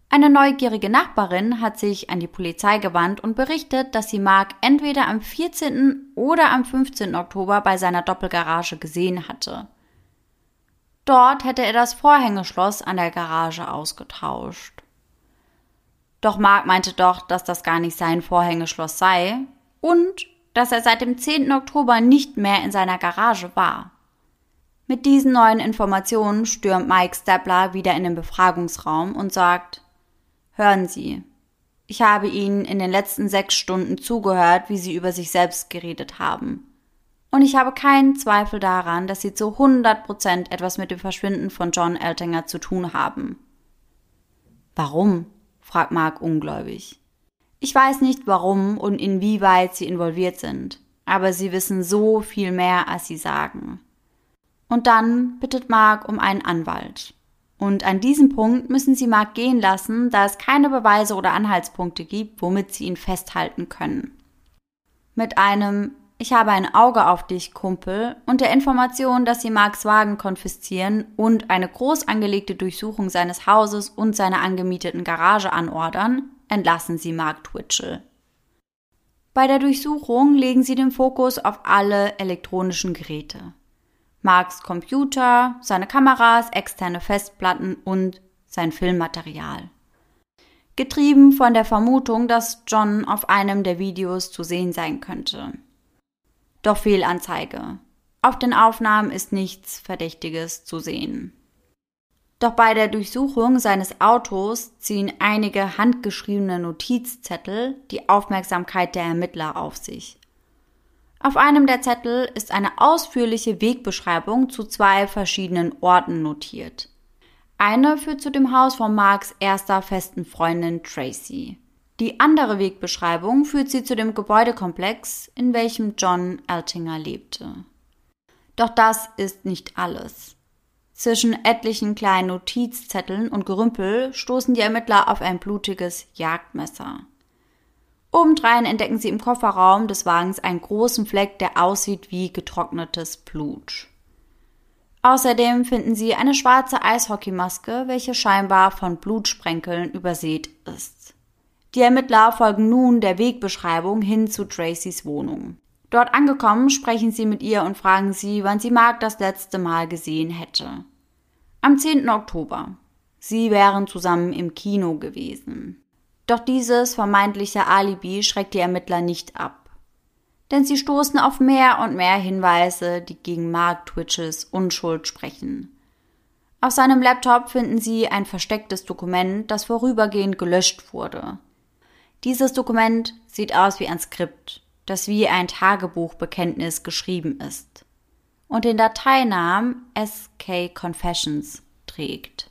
Eine neugierige Nachbarin hat sich an die Polizei gewandt und berichtet, dass sie Mark entweder am 14. oder am 15. Oktober bei seiner Doppelgarage gesehen hatte. Dort hätte er das Vorhängeschloss an der Garage ausgetauscht. Doch Mark meinte doch, dass das gar nicht sein Vorhängeschloss sei und dass er seit dem 10. Oktober nicht mehr in seiner Garage war. Mit diesen neuen Informationen stürmt Mike Stapler wieder in den Befragungsraum und sagt, Hören Sie. Ich habe Ihnen in den letzten sechs Stunden zugehört, wie Sie über sich selbst geredet haben. Und ich habe keinen Zweifel daran, dass Sie zu 100 Prozent etwas mit dem Verschwinden von John Eltinger zu tun haben. Warum? fragt Mark ungläubig. Ich weiß nicht warum und inwieweit Sie involviert sind, aber Sie wissen so viel mehr, als Sie sagen. Und dann bittet Mark um einen Anwalt. Und an diesem Punkt müssen sie Mark gehen lassen, da es keine Beweise oder Anhaltspunkte gibt, womit sie ihn festhalten können. Mit einem Ich habe ein Auge auf dich, Kumpel, und der Information, dass sie Marks Wagen konfiszieren und eine groß angelegte Durchsuchung seines Hauses und seiner angemieteten Garage anordern, entlassen sie Mark Twitchell. Bei der Durchsuchung legen sie den Fokus auf alle elektronischen Geräte. Marks Computer, seine Kameras, externe Festplatten und sein Filmmaterial. getrieben von der Vermutung, dass John auf einem der Videos zu sehen sein könnte. Doch Fehlanzeige. Auf den Aufnahmen ist nichts Verdächtiges zu sehen. Doch bei der Durchsuchung seines Autos ziehen einige handgeschriebene Notizzettel die Aufmerksamkeit der Ermittler auf sich. Auf einem der Zettel ist eine ausführliche Wegbeschreibung zu zwei verschiedenen Orten notiert. Eine führt zu dem Haus von Marks erster festen Freundin Tracy. Die andere Wegbeschreibung führt sie zu dem Gebäudekomplex, in welchem John Altinger lebte. Doch das ist nicht alles. Zwischen etlichen kleinen Notizzetteln und Gerümpel stoßen die Ermittler auf ein blutiges Jagdmesser. Obendrein entdecken sie im Kofferraum des Wagens einen großen Fleck, der aussieht wie getrocknetes Blut. Außerdem finden sie eine schwarze Eishockeymaske, welche scheinbar von Blutsprenkeln übersät ist. Die Ermittler folgen nun der Wegbeschreibung hin zu Tracys Wohnung. Dort angekommen sprechen sie mit ihr und fragen sie, wann sie Mark das letzte Mal gesehen hätte. Am 10. Oktober. Sie wären zusammen im Kino gewesen. Doch dieses vermeintliche Alibi schreckt die Ermittler nicht ab. Denn sie stoßen auf mehr und mehr Hinweise, die gegen Mark Twitches Unschuld sprechen. Auf seinem Laptop finden sie ein verstecktes Dokument, das vorübergehend gelöscht wurde. Dieses Dokument sieht aus wie ein Skript das wie ein Tagebuchbekenntnis geschrieben ist und den Dateinamen SK Confessions trägt.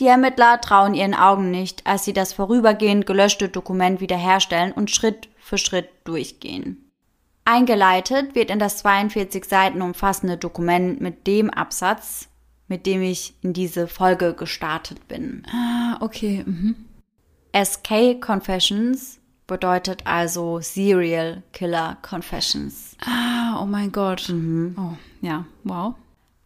Die Ermittler trauen ihren Augen nicht, als sie das vorübergehend gelöschte Dokument wiederherstellen und Schritt für Schritt durchgehen. Eingeleitet wird in das 42 Seiten umfassende Dokument mit dem Absatz, mit dem ich in diese Folge gestartet bin. Ah, okay. Mhm. SK Confessions bedeutet also Serial Killer Confessions. Ah, oh mein Gott. Mhm. Oh, ja, wow.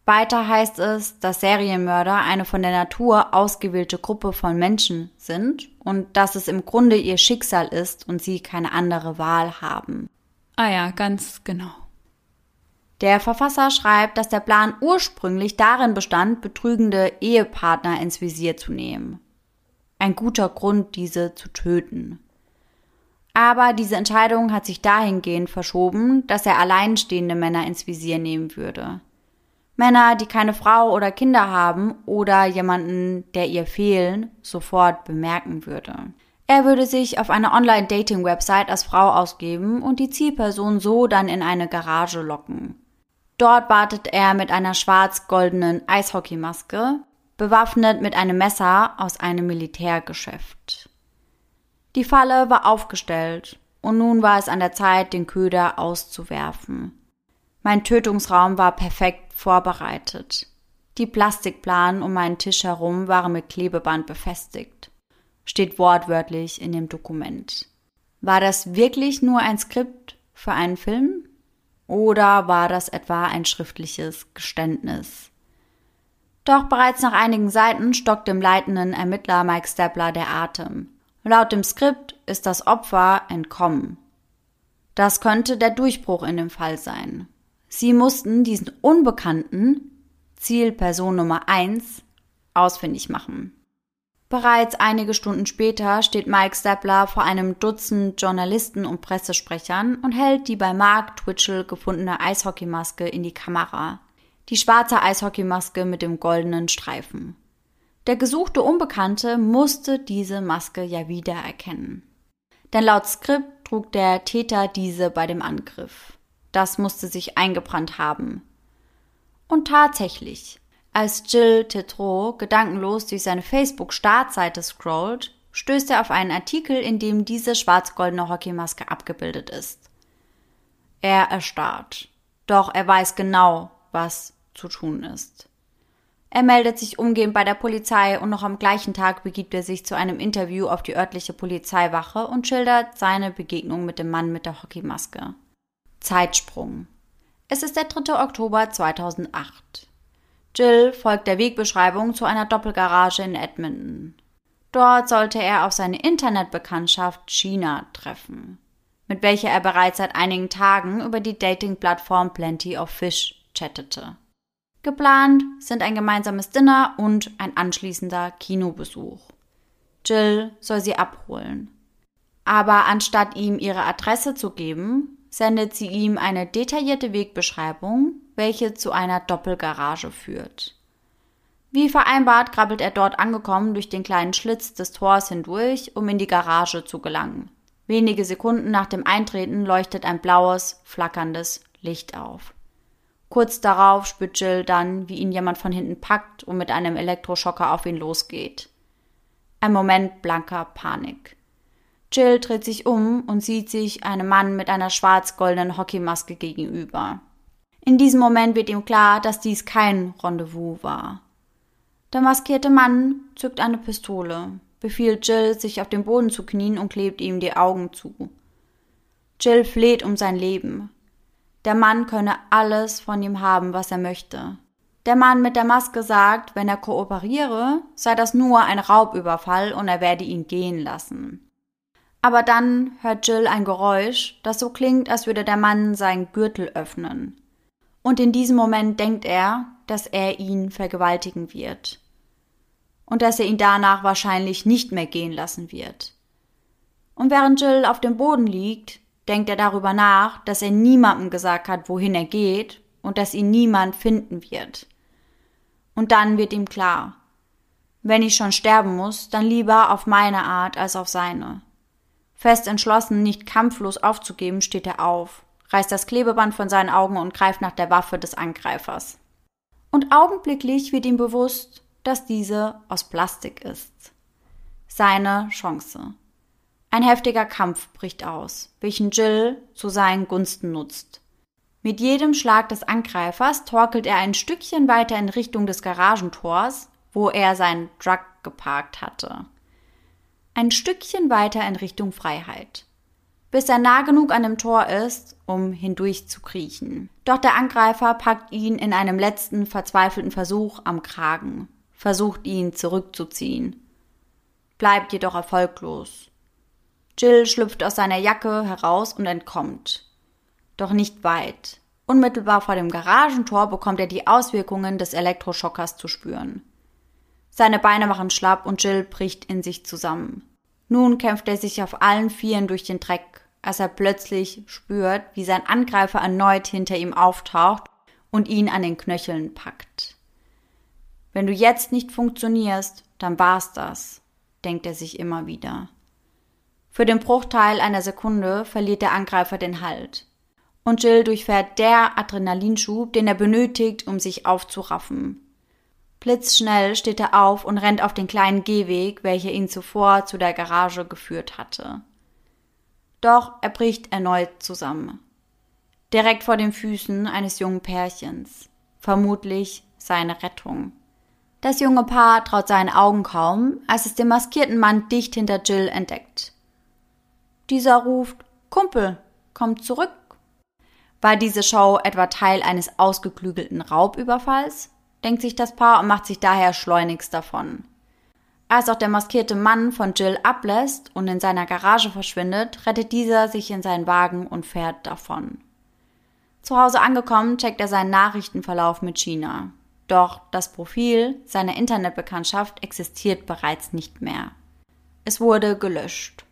Weiter heißt es, dass Serienmörder eine von der Natur ausgewählte Gruppe von Menschen sind und dass es im Grunde ihr Schicksal ist und sie keine andere Wahl haben. Ah ja, ganz genau. Der Verfasser schreibt, dass der Plan ursprünglich darin bestand, betrügende Ehepartner ins Visier zu nehmen. Ein guter Grund, diese zu töten. Aber diese Entscheidung hat sich dahingehend verschoben, dass er alleinstehende Männer ins Visier nehmen würde. Männer, die keine Frau oder Kinder haben oder jemanden, der ihr fehlen, sofort bemerken würde. Er würde sich auf einer Online-Dating-Website als Frau ausgeben und die Zielperson so dann in eine Garage locken. Dort wartet er mit einer schwarz-goldenen Eishockeymaske, bewaffnet mit einem Messer aus einem Militärgeschäft. Die Falle war aufgestellt, und nun war es an der Zeit, den Köder auszuwerfen. Mein Tötungsraum war perfekt vorbereitet. Die Plastikplanen um meinen Tisch herum waren mit Klebeband befestigt. Steht wortwörtlich in dem Dokument. War das wirklich nur ein Skript für einen Film? Oder war das etwa ein schriftliches Geständnis? Doch bereits nach einigen Seiten stockte dem leitenden Ermittler Mike Stapler der Atem. Laut dem Skript ist das Opfer entkommen. Das könnte der Durchbruch in dem Fall sein. Sie mussten diesen Unbekannten, Zielperson Nummer eins, ausfindig machen. Bereits einige Stunden später steht Mike Stapler vor einem Dutzend Journalisten und Pressesprechern und hält die bei Mark Twitchell gefundene Eishockeymaske in die Kamera. Die schwarze Eishockeymaske mit dem goldenen Streifen. Der gesuchte Unbekannte musste diese Maske ja wiedererkennen. Denn laut Skript trug der Täter diese bei dem Angriff. Das musste sich eingebrannt haben. Und tatsächlich, als Jill Tetreau gedankenlos durch seine Facebook-Startseite scrollt, stößt er auf einen Artikel, in dem diese schwarz-goldene Hockeymaske abgebildet ist. Er erstarrt. Doch er weiß genau, was zu tun ist. Er meldet sich umgehend bei der Polizei und noch am gleichen Tag begibt er sich zu einem Interview auf die örtliche Polizeiwache und schildert seine Begegnung mit dem Mann mit der Hockeymaske. Zeitsprung. Es ist der 3. Oktober 2008. Jill folgt der Wegbeschreibung zu einer Doppelgarage in Edmonton. Dort sollte er auf seine Internetbekanntschaft China treffen, mit welcher er bereits seit einigen Tagen über die Dating-Plattform Plenty of Fish chattete. Geplant sind ein gemeinsames Dinner und ein anschließender Kinobesuch. Jill soll sie abholen. Aber anstatt ihm ihre Adresse zu geben, sendet sie ihm eine detaillierte Wegbeschreibung, welche zu einer Doppelgarage führt. Wie vereinbart krabbelt er dort angekommen durch den kleinen Schlitz des Tors hindurch, um in die Garage zu gelangen. Wenige Sekunden nach dem Eintreten leuchtet ein blaues, flackerndes Licht auf. Kurz darauf spürt Jill dann, wie ihn jemand von hinten packt und mit einem Elektroschocker auf ihn losgeht. Ein Moment blanker Panik. Jill dreht sich um und sieht sich einem Mann mit einer schwarz-goldenen Hockeymaske gegenüber. In diesem Moment wird ihm klar, dass dies kein Rendezvous war. Der maskierte Mann zückt eine Pistole, befiehlt Jill, sich auf den Boden zu knien und klebt ihm die Augen zu. Jill fleht um sein Leben. Der Mann könne alles von ihm haben, was er möchte. Der Mann mit der Maske sagt, wenn er kooperiere, sei das nur ein Raubüberfall und er werde ihn gehen lassen. Aber dann hört Jill ein Geräusch, das so klingt, als würde der Mann seinen Gürtel öffnen. Und in diesem Moment denkt er, dass er ihn vergewaltigen wird. Und dass er ihn danach wahrscheinlich nicht mehr gehen lassen wird. Und während Jill auf dem Boden liegt, denkt er darüber nach, dass er niemandem gesagt hat, wohin er geht und dass ihn niemand finden wird. Und dann wird ihm klar, wenn ich schon sterben muss, dann lieber auf meine Art als auf seine. Fest entschlossen, nicht kampflos aufzugeben, steht er auf, reißt das Klebeband von seinen Augen und greift nach der Waffe des Angreifers. Und augenblicklich wird ihm bewusst, dass diese aus Plastik ist. Seine Chance. Ein heftiger Kampf bricht aus, welchen Jill zu seinen Gunsten nutzt. Mit jedem Schlag des Angreifers torkelt er ein Stückchen weiter in Richtung des Garagentors, wo er seinen Truck geparkt hatte. Ein Stückchen weiter in Richtung Freiheit. Bis er nah genug an dem Tor ist, um hindurch zu kriechen. Doch der Angreifer packt ihn in einem letzten verzweifelten Versuch am Kragen, versucht ihn zurückzuziehen, bleibt jedoch erfolglos. Jill schlüpft aus seiner Jacke heraus und entkommt doch nicht weit. Unmittelbar vor dem Garagentor bekommt er die Auswirkungen des Elektroschockers zu spüren. Seine Beine machen schlapp und Jill bricht in sich zusammen. Nun kämpft er sich auf allen Vieren durch den Dreck, als er plötzlich spürt, wie sein Angreifer erneut hinter ihm auftaucht und ihn an den Knöcheln packt. Wenn du jetzt nicht funktionierst, dann war's das, denkt er sich immer wieder. Für den Bruchteil einer Sekunde verliert der Angreifer den Halt und Jill durchfährt der Adrenalinschub, den er benötigt, um sich aufzuraffen. Blitzschnell steht er auf und rennt auf den kleinen Gehweg, welcher ihn zuvor zu der Garage geführt hatte. Doch er bricht erneut zusammen. Direkt vor den Füßen eines jungen Pärchens. Vermutlich seine Rettung. Das junge Paar traut seinen Augen kaum, als es den maskierten Mann dicht hinter Jill entdeckt. Dieser ruft Kumpel, komm zurück. War diese Show etwa Teil eines ausgeklügelten Raubüberfalls? Denkt sich das Paar und macht sich daher schleunigst davon. Als auch der maskierte Mann von Jill ablässt und in seiner Garage verschwindet, rettet dieser sich in seinen Wagen und fährt davon. Zu Hause angekommen, checkt er seinen Nachrichtenverlauf mit China. Doch das Profil seiner Internetbekanntschaft existiert bereits nicht mehr. Es wurde gelöscht.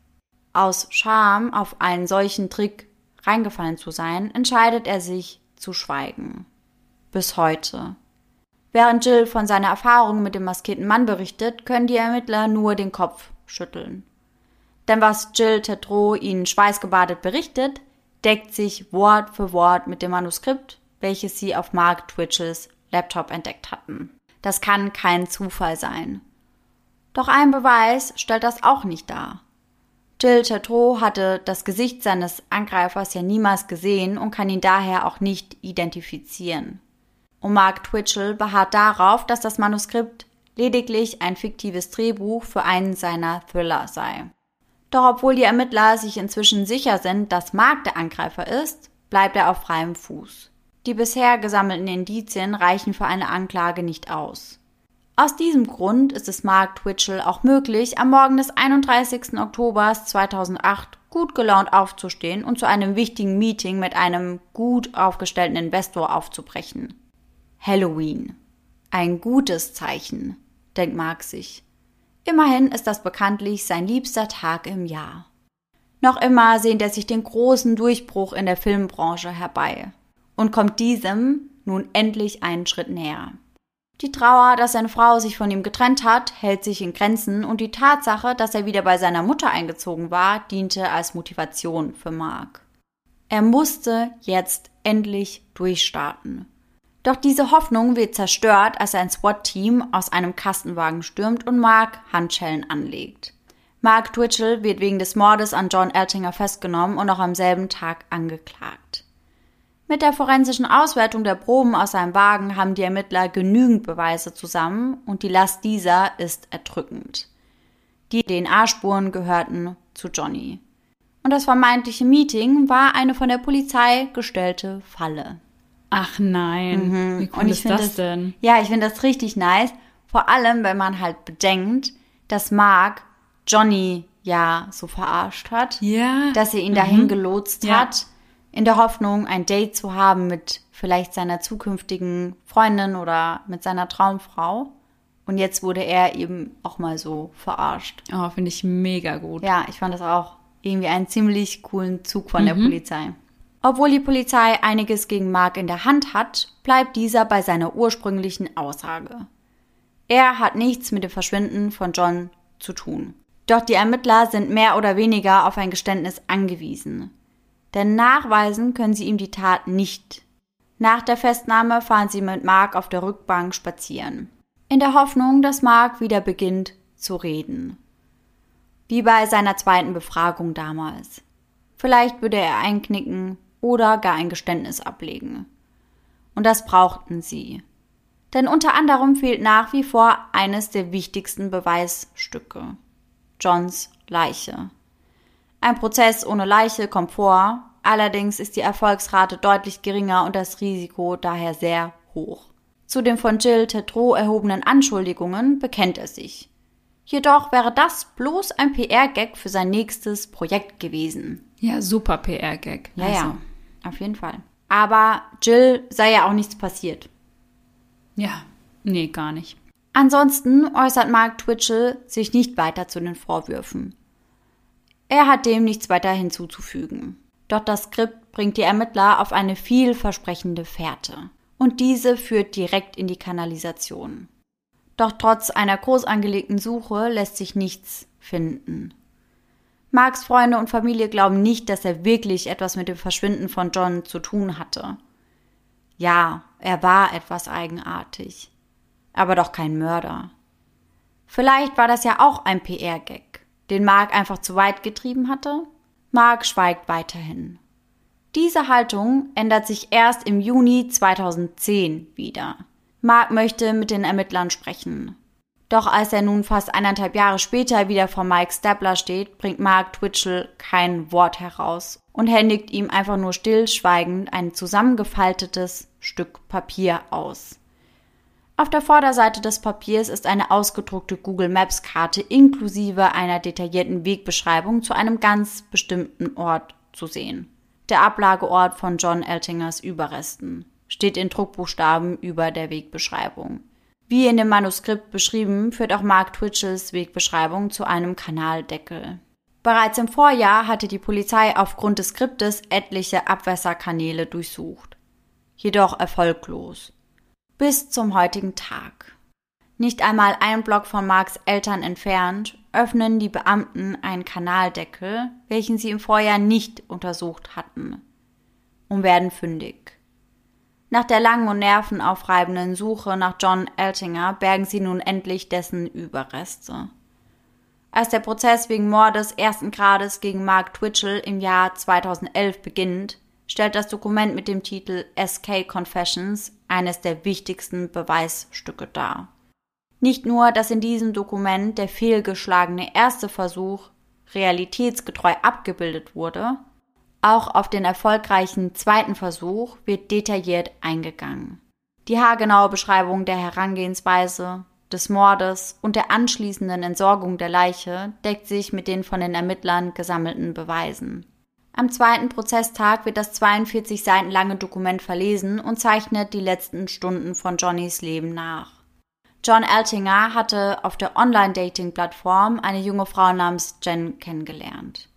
Aus Scham auf einen solchen Trick reingefallen zu sein, entscheidet er sich zu schweigen. Bis heute. Während Jill von seiner Erfahrung mit dem maskierten Mann berichtet, können die Ermittler nur den Kopf schütteln. Denn was Jill Tetro ihnen schweißgebadet berichtet, deckt sich Wort für Wort mit dem Manuskript, welches sie auf Mark Twitches Laptop entdeckt hatten. Das kann kein Zufall sein. Doch ein Beweis stellt das auch nicht dar. Jill Chateau hatte das Gesicht seines Angreifers ja niemals gesehen und kann ihn daher auch nicht identifizieren. Und Mark Twitchell beharrt darauf, dass das Manuskript lediglich ein fiktives Drehbuch für einen seiner Thriller sei. Doch obwohl die Ermittler sich inzwischen sicher sind, dass Mark der Angreifer ist, bleibt er auf freiem Fuß. Die bisher gesammelten Indizien reichen für eine Anklage nicht aus. Aus diesem Grund ist es Mark Twitchell auch möglich, am Morgen des 31. Oktober 2008 gut gelaunt aufzustehen und zu einem wichtigen Meeting mit einem gut aufgestellten Investor aufzubrechen. Halloween. Ein gutes Zeichen, denkt Mark sich. Immerhin ist das bekanntlich sein liebster Tag im Jahr. Noch immer sehnt er sich den großen Durchbruch in der Filmbranche herbei und kommt diesem nun endlich einen Schritt näher. Die Trauer, dass seine Frau sich von ihm getrennt hat, hält sich in Grenzen und die Tatsache, dass er wieder bei seiner Mutter eingezogen war, diente als Motivation für Mark. Er musste jetzt endlich durchstarten. Doch diese Hoffnung wird zerstört, als ein SWAT-Team aus einem Kastenwagen stürmt und Mark Handschellen anlegt. Mark Twitchell wird wegen des Mordes an John Eltinger festgenommen und auch am selben Tag angeklagt. Mit der forensischen Auswertung der Proben aus seinem Wagen haben die Ermittler genügend Beweise zusammen und die Last dieser ist erdrückend. Die DNA-Spuren gehörten zu Johnny. Und das vermeintliche Meeting war eine von der Polizei gestellte Falle. Ach nein, mhm. wie cool ist das, das denn? Ja, ich finde das richtig nice. Vor allem, wenn man halt bedenkt, dass Mark Johnny ja so verarscht hat. Ja. Dass er ihn dahin mhm. gelotst ja. hat, in der Hoffnung, ein Date zu haben mit vielleicht seiner zukünftigen Freundin oder mit seiner Traumfrau. Und jetzt wurde er eben auch mal so verarscht. Oh, finde ich mega gut. Ja, ich fand das auch irgendwie einen ziemlich coolen Zug von mhm. der Polizei. Obwohl die Polizei einiges gegen Mark in der Hand hat, bleibt dieser bei seiner ursprünglichen Aussage. Er hat nichts mit dem Verschwinden von John zu tun. Doch die Ermittler sind mehr oder weniger auf ein Geständnis angewiesen. Denn nachweisen können sie ihm die Tat nicht. Nach der Festnahme fahren sie mit Mark auf der Rückbank spazieren. In der Hoffnung, dass Mark wieder beginnt zu reden. Wie bei seiner zweiten Befragung damals. Vielleicht würde er einknicken oder gar ein Geständnis ablegen. Und das brauchten sie. Denn unter anderem fehlt nach wie vor eines der wichtigsten Beweisstücke. Johns Leiche. Ein Prozess ohne Leiche kommt vor, allerdings ist die Erfolgsrate deutlich geringer und das Risiko daher sehr hoch. Zu den von Jill Tetro erhobenen Anschuldigungen bekennt er sich. Jedoch wäre das bloß ein PR-Gag für sein nächstes Projekt gewesen. Ja, super PR-Gag. Ja, also. ja, auf jeden Fall. Aber Jill sei ja auch nichts passiert. Ja, nee, gar nicht. Ansonsten äußert Mark Twitchell sich nicht weiter zu den Vorwürfen. Er hat dem nichts weiter hinzuzufügen. Doch das Skript bringt die Ermittler auf eine vielversprechende Fährte. Und diese führt direkt in die Kanalisation. Doch trotz einer groß angelegten Suche lässt sich nichts finden. Marks Freunde und Familie glauben nicht, dass er wirklich etwas mit dem Verschwinden von John zu tun hatte. Ja, er war etwas eigenartig aber doch kein Mörder. Vielleicht war das ja auch ein PR-Gag, den Mark einfach zu weit getrieben hatte? Mark schweigt weiterhin. Diese Haltung ändert sich erst im Juni 2010 wieder. Mark möchte mit den Ermittlern sprechen. Doch als er nun fast eineinhalb Jahre später wieder vor Mike Stapler steht, bringt Mark Twitchell kein Wort heraus und händigt ihm einfach nur stillschweigend ein zusammengefaltetes Stück Papier aus. Auf der Vorderseite des Papiers ist eine ausgedruckte Google Maps Karte inklusive einer detaillierten Wegbeschreibung zu einem ganz bestimmten Ort zu sehen. Der Ablageort von John Eltingers Überresten steht in Druckbuchstaben über der Wegbeschreibung. Wie in dem Manuskript beschrieben, führt auch Mark Twitchells Wegbeschreibung zu einem Kanaldeckel. Bereits im Vorjahr hatte die Polizei aufgrund des Skriptes etliche Abwässerkanäle durchsucht. Jedoch erfolglos bis zum heutigen Tag. Nicht einmal ein Block von Marks Eltern entfernt öffnen die Beamten einen Kanaldeckel, welchen sie im Vorjahr nicht untersucht hatten, und werden fündig. Nach der langen und nervenaufreibenden Suche nach John Eltinger bergen sie nun endlich dessen Überreste. Als der Prozess wegen Mordes ersten Grades gegen Mark Twitchell im Jahr 2011 beginnt, stellt das Dokument mit dem Titel SK Confessions eines der wichtigsten Beweisstücke dar. Nicht nur, dass in diesem Dokument der fehlgeschlagene erste Versuch realitätsgetreu abgebildet wurde, auch auf den erfolgreichen zweiten Versuch wird detailliert eingegangen. Die haargenaue Beschreibung der Herangehensweise, des Mordes und der anschließenden Entsorgung der Leiche deckt sich mit den von den Ermittlern gesammelten Beweisen. Am zweiten Prozesstag wird das 42 Seiten lange Dokument verlesen und zeichnet die letzten Stunden von Johnnys Leben nach. John Eltinger hatte auf der Online-Dating-Plattform eine junge Frau namens Jen kennengelernt,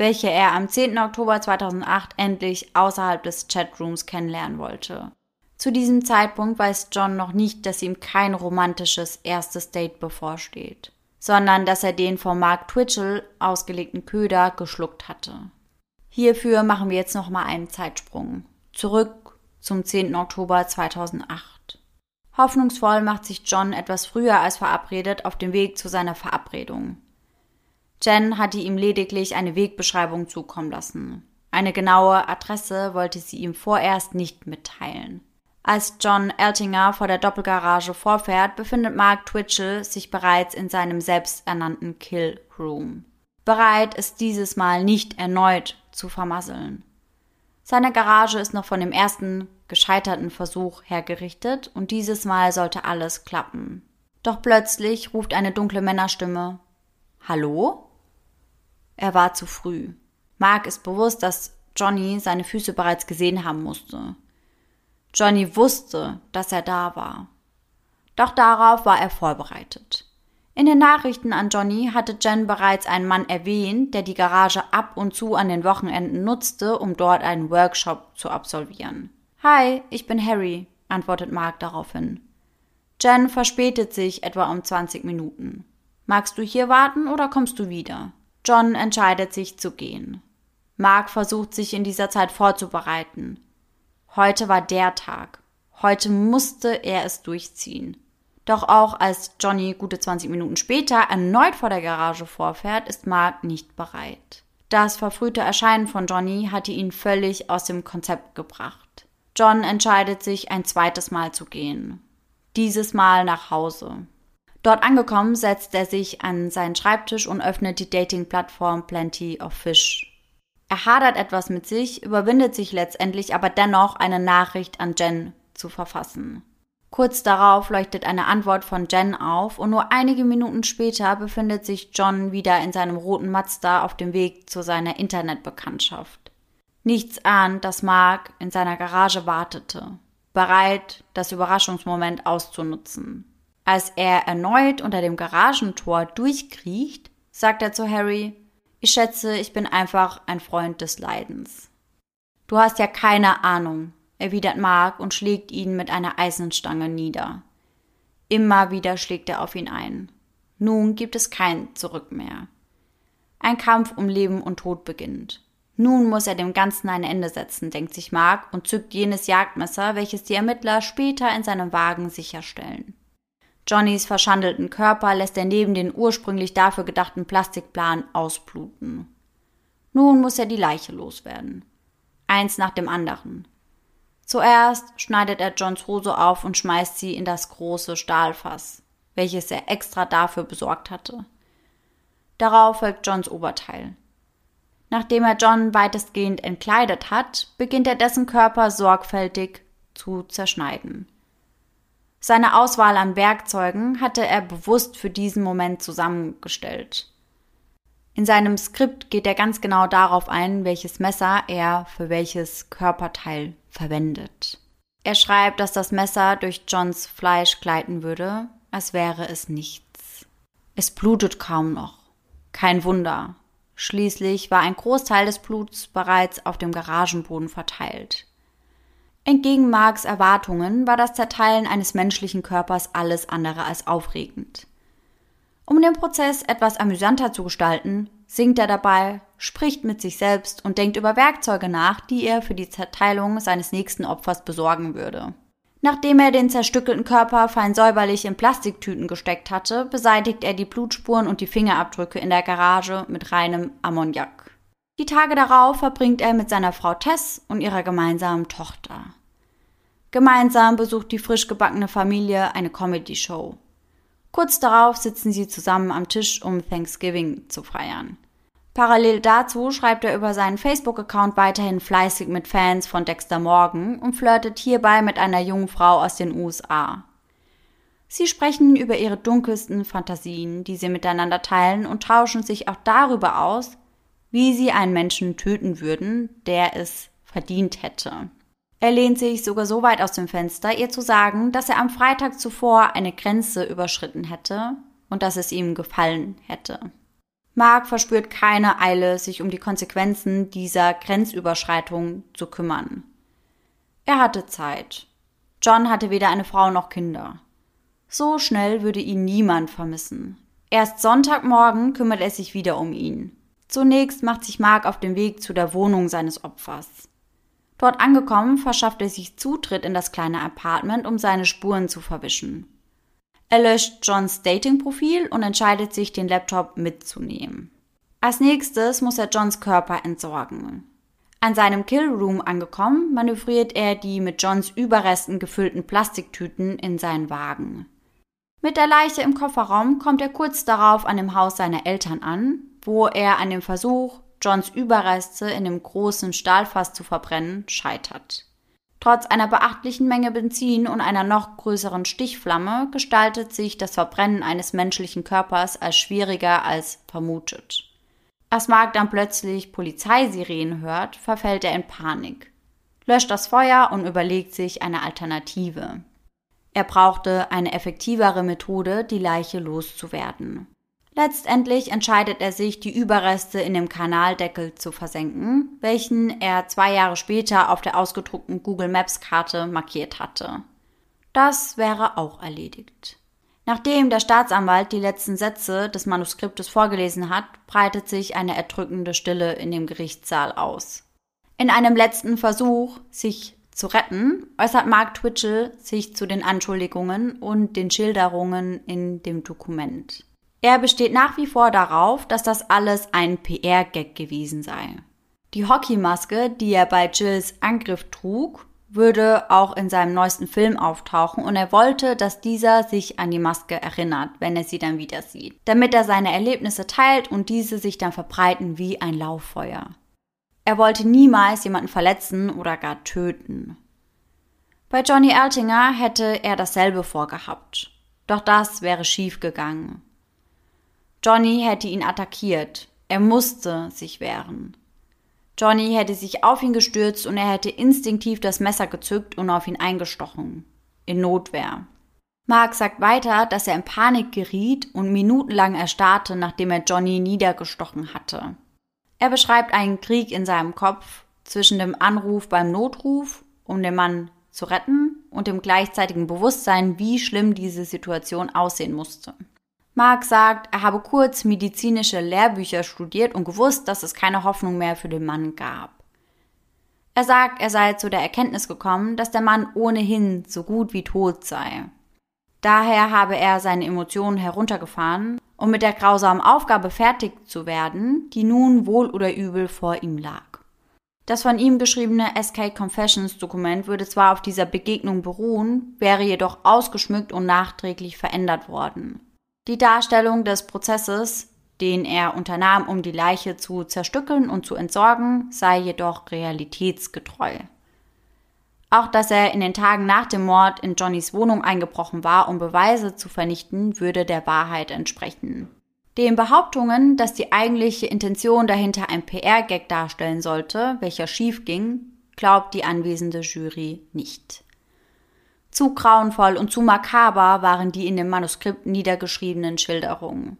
welche er am 10. Oktober 2008 endlich außerhalb des Chatrooms kennenlernen wollte. Zu diesem Zeitpunkt weiß John noch nicht, dass ihm kein romantisches erstes Date bevorsteht, sondern dass er den von Mark Twitchell ausgelegten Köder geschluckt hatte. Hierfür machen wir jetzt nochmal einen Zeitsprung. Zurück zum 10. Oktober 2008. Hoffnungsvoll macht sich John etwas früher als verabredet auf dem Weg zu seiner Verabredung. Jen hatte ihm lediglich eine Wegbeschreibung zukommen lassen. Eine genaue Adresse wollte sie ihm vorerst nicht mitteilen. Als John Eltinger vor der Doppelgarage vorfährt, befindet Mark Twitchell sich bereits in seinem selbsternannten Kill Room. Bereit ist dieses Mal nicht erneut zu vermasseln. Seine Garage ist noch von dem ersten gescheiterten Versuch hergerichtet und dieses Mal sollte alles klappen. Doch plötzlich ruft eine dunkle Männerstimme Hallo? Er war zu früh. Mark ist bewusst, dass Johnny seine Füße bereits gesehen haben musste. Johnny wusste, dass er da war. Doch darauf war er vorbereitet. In den Nachrichten an Johnny hatte Jen bereits einen Mann erwähnt, der die Garage ab und zu an den Wochenenden nutzte, um dort einen Workshop zu absolvieren. Hi, ich bin Harry, antwortet Mark daraufhin. Jen verspätet sich etwa um 20 Minuten. Magst du hier warten oder kommst du wieder? John entscheidet sich zu gehen. Mark versucht sich in dieser Zeit vorzubereiten. Heute war der Tag. Heute musste er es durchziehen. Doch auch als Johnny gute 20 Minuten später erneut vor der Garage vorfährt, ist Mark nicht bereit. Das verfrühte Erscheinen von Johnny hatte ihn völlig aus dem Konzept gebracht. John entscheidet sich, ein zweites Mal zu gehen. Dieses Mal nach Hause. Dort angekommen setzt er sich an seinen Schreibtisch und öffnet die Dating-Plattform Plenty of Fish. Er hadert etwas mit sich, überwindet sich letztendlich aber dennoch, eine Nachricht an Jen zu verfassen. Kurz darauf leuchtet eine Antwort von Jen auf und nur einige Minuten später befindet sich John wieder in seinem roten Mazda auf dem Weg zu seiner Internetbekanntschaft. Nichts ahnt, dass Mark in seiner Garage wartete, bereit, das Überraschungsmoment auszunutzen. Als er erneut unter dem Garagentor durchkriecht, sagt er zu Harry, ich schätze, ich bin einfach ein Freund des Leidens. Du hast ja keine Ahnung, erwidert Mark und schlägt ihn mit einer Eisenstange nieder. Immer wieder schlägt er auf ihn ein. Nun gibt es kein Zurück mehr. Ein Kampf um Leben und Tod beginnt. Nun muss er dem Ganzen ein Ende setzen, denkt sich Mark und zückt jenes Jagdmesser, welches die Ermittler später in seinem Wagen sicherstellen. Johnnys verschandelten Körper lässt er neben den ursprünglich dafür gedachten Plastikplan ausbluten. Nun muss er die Leiche loswerden. Eins nach dem anderen. Zuerst schneidet er Johns Hose auf und schmeißt sie in das große Stahlfass, welches er extra dafür besorgt hatte. Darauf folgt Johns Oberteil. Nachdem er John weitestgehend entkleidet hat, beginnt er dessen Körper sorgfältig zu zerschneiden. Seine Auswahl an Werkzeugen hatte er bewusst für diesen Moment zusammengestellt. In seinem Skript geht er ganz genau darauf ein, welches Messer er für welches Körperteil verwendet. Er schreibt, dass das Messer durch Johns Fleisch gleiten würde, als wäre es nichts. Es blutet kaum noch. Kein Wunder, Schließlich war ein Großteil des Bluts bereits auf dem Garagenboden verteilt. Entgegen Marks Erwartungen war das Zerteilen eines menschlichen Körpers alles andere als aufregend. Um den Prozess etwas amüsanter zu gestalten, singt er dabei, spricht mit sich selbst und denkt über Werkzeuge nach, die er für die Zerteilung seines nächsten Opfers besorgen würde. Nachdem er den zerstückelten Körper fein säuberlich in Plastiktüten gesteckt hatte, beseitigt er die Blutspuren und die Fingerabdrücke in der Garage mit reinem Ammoniak. Die Tage darauf verbringt er mit seiner Frau Tess und ihrer gemeinsamen Tochter. Gemeinsam besucht die frisch gebackene Familie eine Comedy-Show. Kurz darauf sitzen sie zusammen am Tisch, um Thanksgiving zu feiern. Parallel dazu schreibt er über seinen Facebook-Account weiterhin fleißig mit Fans von Dexter Morgan und flirtet hierbei mit einer jungen Frau aus den USA. Sie sprechen über ihre dunkelsten Fantasien, die sie miteinander teilen und tauschen sich auch darüber aus, wie sie einen Menschen töten würden, der es verdient hätte. Er lehnt sich sogar so weit aus dem Fenster, ihr zu sagen, dass er am Freitag zuvor eine Grenze überschritten hätte und dass es ihm gefallen hätte. Mark verspürt keine Eile, sich um die Konsequenzen dieser Grenzüberschreitung zu kümmern. Er hatte Zeit. John hatte weder eine Frau noch Kinder. So schnell würde ihn niemand vermissen. Erst Sonntagmorgen kümmert er sich wieder um ihn. Zunächst macht sich Mark auf den Weg zu der Wohnung seines Opfers. Dort angekommen, verschafft er sich Zutritt in das kleine Apartment, um seine Spuren zu verwischen. Er löscht Johns Dating-Profil und entscheidet sich, den Laptop mitzunehmen. Als nächstes muss er Johns Körper entsorgen. An seinem Killroom angekommen, manövriert er die mit Johns Überresten gefüllten Plastiktüten in seinen Wagen. Mit der Leiche im Kofferraum kommt er kurz darauf an dem Haus seiner Eltern an, wo er an dem Versuch, Johns Überreste in dem großen Stahlfass zu verbrennen, scheitert. Trotz einer beachtlichen Menge Benzin und einer noch größeren Stichflamme gestaltet sich das Verbrennen eines menschlichen Körpers als schwieriger als vermutet. Als Mark dann plötzlich Polizeisirenen hört, verfällt er in Panik, löscht das Feuer und überlegt sich eine Alternative. Er brauchte eine effektivere Methode, die Leiche loszuwerden. Letztendlich entscheidet er sich, die Überreste in dem Kanaldeckel zu versenken, welchen er zwei Jahre später auf der ausgedruckten Google Maps Karte markiert hatte. Das wäre auch erledigt. Nachdem der Staatsanwalt die letzten Sätze des Manuskriptes vorgelesen hat, breitet sich eine erdrückende Stille in dem Gerichtssaal aus. In einem letzten Versuch, sich zu retten, äußert Mark Twitchell sich zu den Anschuldigungen und den Schilderungen in dem Dokument. Er besteht nach wie vor darauf, dass das alles ein PR-Gag gewesen sei. Die Hockeymaske, die er bei Jills Angriff trug, würde auch in seinem neuesten Film auftauchen und er wollte, dass dieser sich an die Maske erinnert, wenn er sie dann wieder sieht, damit er seine Erlebnisse teilt und diese sich dann verbreiten wie ein Lauffeuer. Er wollte niemals jemanden verletzen oder gar töten. Bei Johnny Altinger hätte er dasselbe vorgehabt. Doch das wäre schief gegangen. Johnny hätte ihn attackiert. Er musste sich wehren. Johnny hätte sich auf ihn gestürzt und er hätte instinktiv das Messer gezückt und auf ihn eingestochen. In Notwehr. Mark sagt weiter, dass er in Panik geriet und minutenlang erstarrte, nachdem er Johnny niedergestochen hatte. Er beschreibt einen Krieg in seinem Kopf zwischen dem Anruf beim Notruf, um den Mann zu retten, und dem gleichzeitigen Bewusstsein, wie schlimm diese Situation aussehen musste. Mark sagt, er habe kurz medizinische Lehrbücher studiert und gewusst, dass es keine Hoffnung mehr für den Mann gab. Er sagt, er sei zu der Erkenntnis gekommen, dass der Mann ohnehin so gut wie tot sei. Daher habe er seine Emotionen heruntergefahren, um mit der grausamen Aufgabe fertig zu werden, die nun wohl oder übel vor ihm lag. Das von ihm geschriebene SK Confessions Dokument würde zwar auf dieser Begegnung beruhen, wäre jedoch ausgeschmückt und nachträglich verändert worden. Die Darstellung des Prozesses, den er unternahm, um die Leiche zu zerstückeln und zu entsorgen, sei jedoch realitätsgetreu. Auch dass er in den Tagen nach dem Mord in Johnnys Wohnung eingebrochen war, um Beweise zu vernichten, würde der Wahrheit entsprechen. Den Behauptungen, dass die eigentliche Intention dahinter ein PR-Gag darstellen sollte, welcher schief ging, glaubt die anwesende Jury nicht. Zu grauenvoll und zu makaber waren die in dem Manuskript niedergeschriebenen Schilderungen.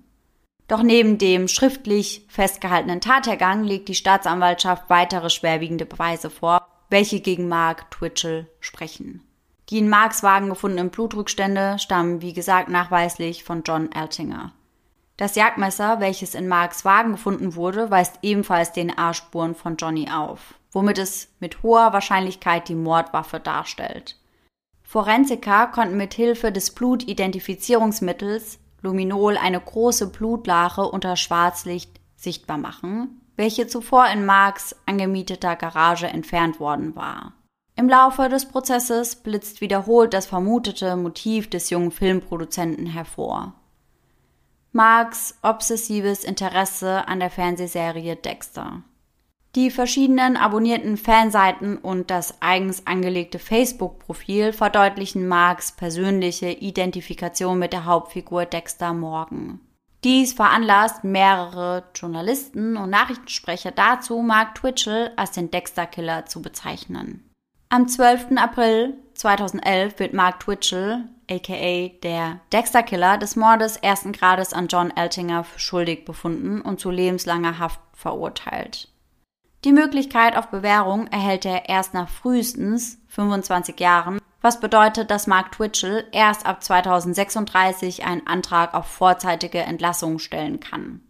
Doch neben dem schriftlich festgehaltenen Tathergang legt die Staatsanwaltschaft weitere schwerwiegende Beweise vor, welche gegen Mark Twitchell sprechen. Die in Marks Wagen gefundenen Blutrückstände stammen, wie gesagt, nachweislich von John Altinger. Das Jagdmesser, welches in Marks Wagen gefunden wurde, weist ebenfalls DNA-Spuren von Johnny auf, womit es mit hoher Wahrscheinlichkeit die Mordwaffe darstellt. Forensiker konnten mit Hilfe des Blutidentifizierungsmittels Luminol eine große Blutlache unter Schwarzlicht sichtbar machen, welche zuvor in Marks angemieteter Garage entfernt worden war. Im Laufe des Prozesses blitzt wiederholt das vermutete Motiv des jungen Filmproduzenten hervor. Marks obsessives Interesse an der Fernsehserie Dexter. Die verschiedenen abonnierten Fanseiten und das eigens angelegte Facebook-Profil verdeutlichen Marks persönliche Identifikation mit der Hauptfigur Dexter Morgan. Dies veranlasst mehrere Journalisten und Nachrichtensprecher dazu, Mark Twitchell als den Dexter-Killer zu bezeichnen. Am 12. April 2011 wird Mark Twitchell, aka der Dexter Killer, des Mordes ersten Grades an John Eltinger schuldig befunden und zu lebenslanger Haft verurteilt. Die Möglichkeit auf Bewährung erhält er erst nach frühestens 25 Jahren, was bedeutet, dass Mark Twitchell erst ab 2036 einen Antrag auf vorzeitige Entlassung stellen kann.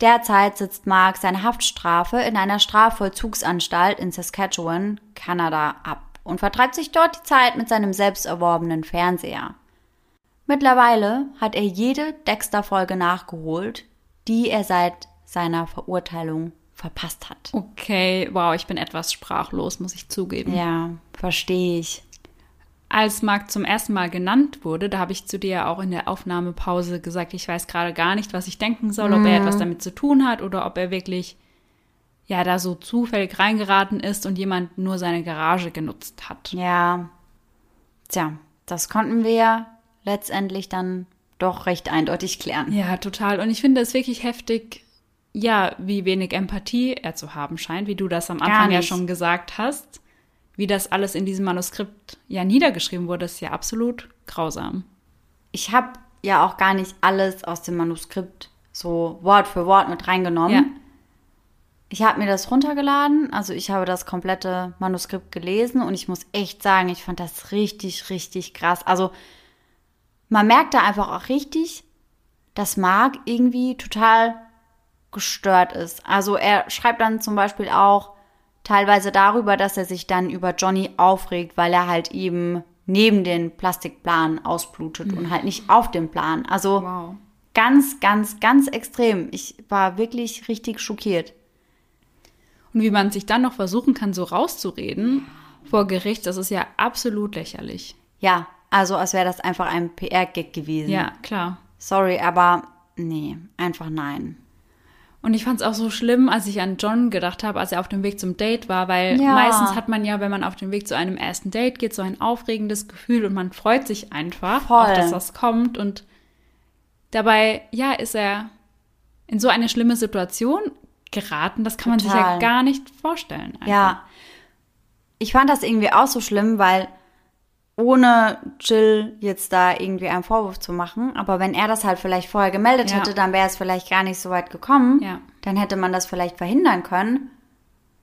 Derzeit sitzt Mark seine Haftstrafe in einer Strafvollzugsanstalt in Saskatchewan, Kanada, ab und vertreibt sich dort die Zeit mit seinem selbst erworbenen Fernseher. Mittlerweile hat er jede Dexter-Folge nachgeholt, die er seit seiner Verurteilung verpasst hat. Okay, wow, ich bin etwas sprachlos, muss ich zugeben. Ja, verstehe ich. Als Mark zum ersten Mal genannt wurde, da habe ich zu dir auch in der Aufnahmepause gesagt, ich weiß gerade gar nicht, was ich denken soll, ob er etwas damit zu tun hat oder ob er wirklich ja da so zufällig reingeraten ist und jemand nur seine Garage genutzt hat. Ja. Tja, das konnten wir ja letztendlich dann doch recht eindeutig klären. Ja, total. Und ich finde es wirklich heftig, ja, wie wenig Empathie er zu haben scheint, wie du das am Anfang ja schon gesagt hast. Wie das alles in diesem Manuskript ja niedergeschrieben wurde, ist ja absolut grausam. Ich habe ja auch gar nicht alles aus dem Manuskript so Wort für Wort mit reingenommen. Ja. Ich habe mir das runtergeladen, also ich habe das komplette Manuskript gelesen und ich muss echt sagen, ich fand das richtig, richtig krass. Also man merkt da einfach auch richtig, dass Mark irgendwie total gestört ist. Also er schreibt dann zum Beispiel auch teilweise darüber, dass er sich dann über Johnny aufregt, weil er halt eben neben den Plastikplan ausblutet mhm. und halt nicht auf dem Plan. Also wow. ganz, ganz, ganz extrem. Ich war wirklich richtig schockiert. Und wie man sich dann noch versuchen kann, so rauszureden vor Gericht, das ist ja absolut lächerlich. Ja, also als wäre das einfach ein PR-Gag gewesen. Ja, klar. Sorry, aber nee, einfach nein. Und ich fand es auch so schlimm, als ich an John gedacht habe, als er auf dem Weg zum Date war, weil ja. meistens hat man ja, wenn man auf dem Weg zu einem ersten Date geht, so ein aufregendes Gefühl und man freut sich einfach, Voll. auf, dass das kommt. Und dabei, ja, ist er in so eine schlimme Situation geraten. Das kann Total. man sich ja gar nicht vorstellen. Einfach. Ja. Ich fand das irgendwie auch so schlimm, weil ohne Jill jetzt da irgendwie einen Vorwurf zu machen. Aber wenn er das halt vielleicht vorher gemeldet ja. hätte, dann wäre es vielleicht gar nicht so weit gekommen. Ja. Dann hätte man das vielleicht verhindern können.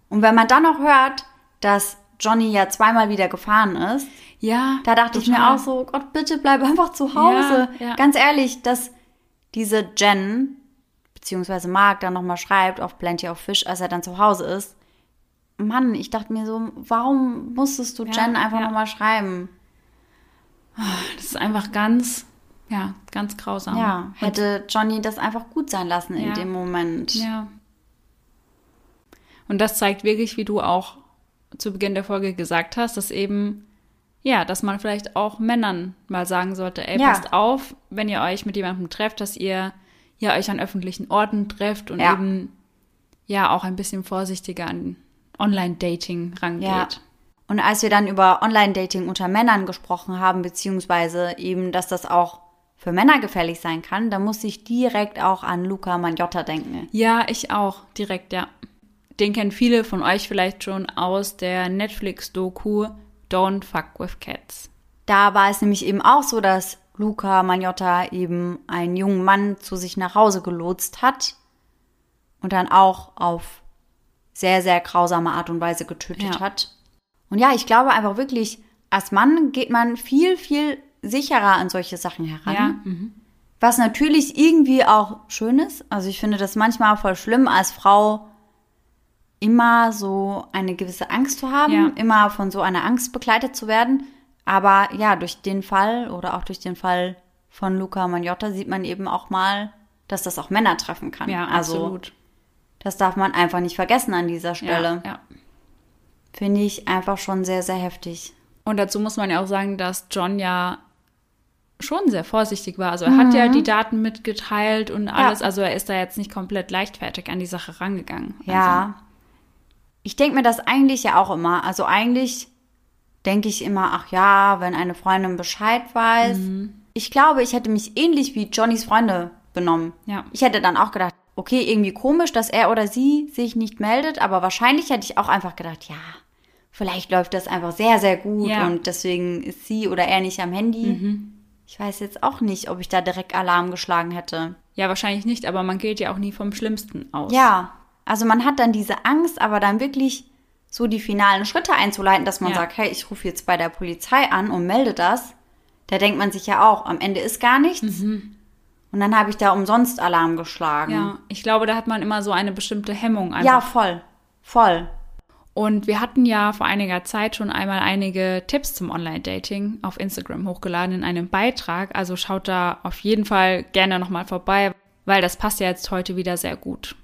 Und wenn man dann noch hört, dass Johnny ja zweimal wieder gefahren ist, ja, da dachte total. ich mir auch so, Gott, bitte bleib einfach zu Hause. Ja, ja. Ganz ehrlich, dass diese Jen, beziehungsweise Mark dann nochmal schreibt auf Plenty of Fish, als er dann zu Hause ist, Mann, ich dachte mir so, warum musstest du Jen einfach ja. nochmal schreiben? Das ist einfach ganz, ja, ganz grausam. Ja, hätte Johnny das einfach gut sein lassen in ja. dem Moment. Ja. Und das zeigt wirklich, wie du auch zu Beginn der Folge gesagt hast, dass eben, ja, dass man vielleicht auch Männern mal sagen sollte, ey, ja. passt auf, wenn ihr euch mit jemandem trefft, dass ihr ja euch an öffentlichen Orten trefft und ja. eben ja auch ein bisschen vorsichtiger an Online-Dating rangeht. Ja. Und als wir dann über Online-Dating unter Männern gesprochen haben, beziehungsweise eben, dass das auch für Männer gefährlich sein kann, da muss ich direkt auch an Luca Magnotta denken. Ja, ich auch, direkt, ja. Den kennen viele von euch vielleicht schon aus der Netflix-Doku Don't Fuck with Cats. Da war es nämlich eben auch so, dass Luca Magnotta eben einen jungen Mann zu sich nach Hause gelotst hat und dann auch auf sehr, sehr grausame Art und Weise getötet ja. hat. Und ja, ich glaube einfach wirklich, als Mann geht man viel, viel sicherer an solche Sachen heran. Ja. Mhm. Was natürlich irgendwie auch schön ist. Also ich finde das manchmal voll schlimm, als Frau immer so eine gewisse Angst zu haben, ja. immer von so einer Angst begleitet zu werden. Aber ja, durch den Fall oder auch durch den Fall von Luca Magnotta sieht man eben auch mal, dass das auch Männer treffen kann. Ja, also, absolut. Das darf man einfach nicht vergessen an dieser Stelle. Ja, ja finde ich einfach schon sehr, sehr heftig. Und dazu muss man ja auch sagen, dass John ja schon sehr vorsichtig war. Also er mhm. hat ja mhm. die Daten mitgeteilt und alles. Ja. Also er ist da jetzt nicht komplett leichtfertig an die Sache rangegangen. Ja. Also. Ich denke mir das eigentlich ja auch immer. Also eigentlich denke ich immer, ach ja, wenn eine Freundin Bescheid weiß. Mhm. Ich glaube, ich hätte mich ähnlich wie Johnnys Freunde benommen. Ja. Ich hätte dann auch gedacht, okay, irgendwie komisch, dass er oder sie sich nicht meldet, aber wahrscheinlich hätte ich auch einfach gedacht, ja, Vielleicht läuft das einfach sehr, sehr gut Ja. und deswegen ist sie oder er nicht am Handy. Ich weiß jetzt auch nicht, ob ich da direkt Alarm geschlagen hätte. Ja, wahrscheinlich nicht, aber man geht ja auch nie vom Schlimmsten aus. Ja, also man hat dann diese Angst, aber dann wirklich so die finalen Schritte einzuleiten, dass man Ja. sagt, hey, ich rufe jetzt bei der Polizei an und melde das. Da denkt man sich ja auch, am Ende ist gar nichts. Und dann habe ich da umsonst Alarm geschlagen. Ja, ich glaube, da hat man immer so eine bestimmte Hemmung einfach. ja voll. Voll. Und wir hatten ja vor einiger Zeit schon einmal einige Tipps zum Online-Dating auf Instagram hochgeladen in einem Beitrag. Also schaut da auf jeden Fall gerne nochmal vorbei, weil das passt ja jetzt heute wieder sehr gut.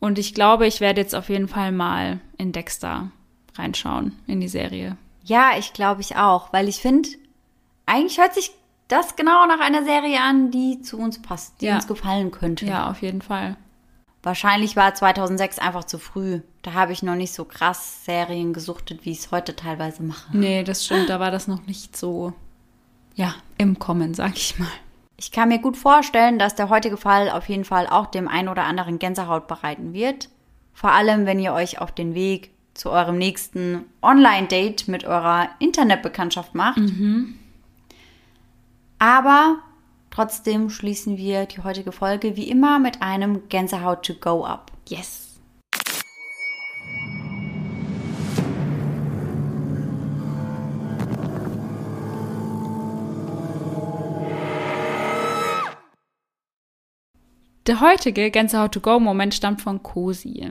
Und ich glaube, ich werde jetzt auf jeden Fall mal in Dexter reinschauen, in die Serie. Ja, ich glaube ich auch, weil ich finde, eigentlich hört sich das genau nach einer Serie an, die zu uns passt, die Ja. uns gefallen könnte. Ja, auf jeden Fall. Wahrscheinlich war 2006 einfach zu früh. Da habe ich noch nicht so krass Serien gesuchtet, wie ich es heute teilweise mache. Nee, das stimmt, da war das noch nicht so, ja, im Kommen, sag ich mal. Ich kann mir gut vorstellen, dass der heutige Fall auf jeden Fall auch dem ein oder anderen Gänsehaut bereiten wird. Vor allem, wenn ihr euch auf den Weg zu eurem nächsten Online-Date mit eurer Internetbekanntschaft macht. Aber trotzdem schließen wir die heutige Folge wie immer mit einem Gänsehaut to go ab. Yes. Der heutige Gänsehaut to go Moment stammt von Cosi.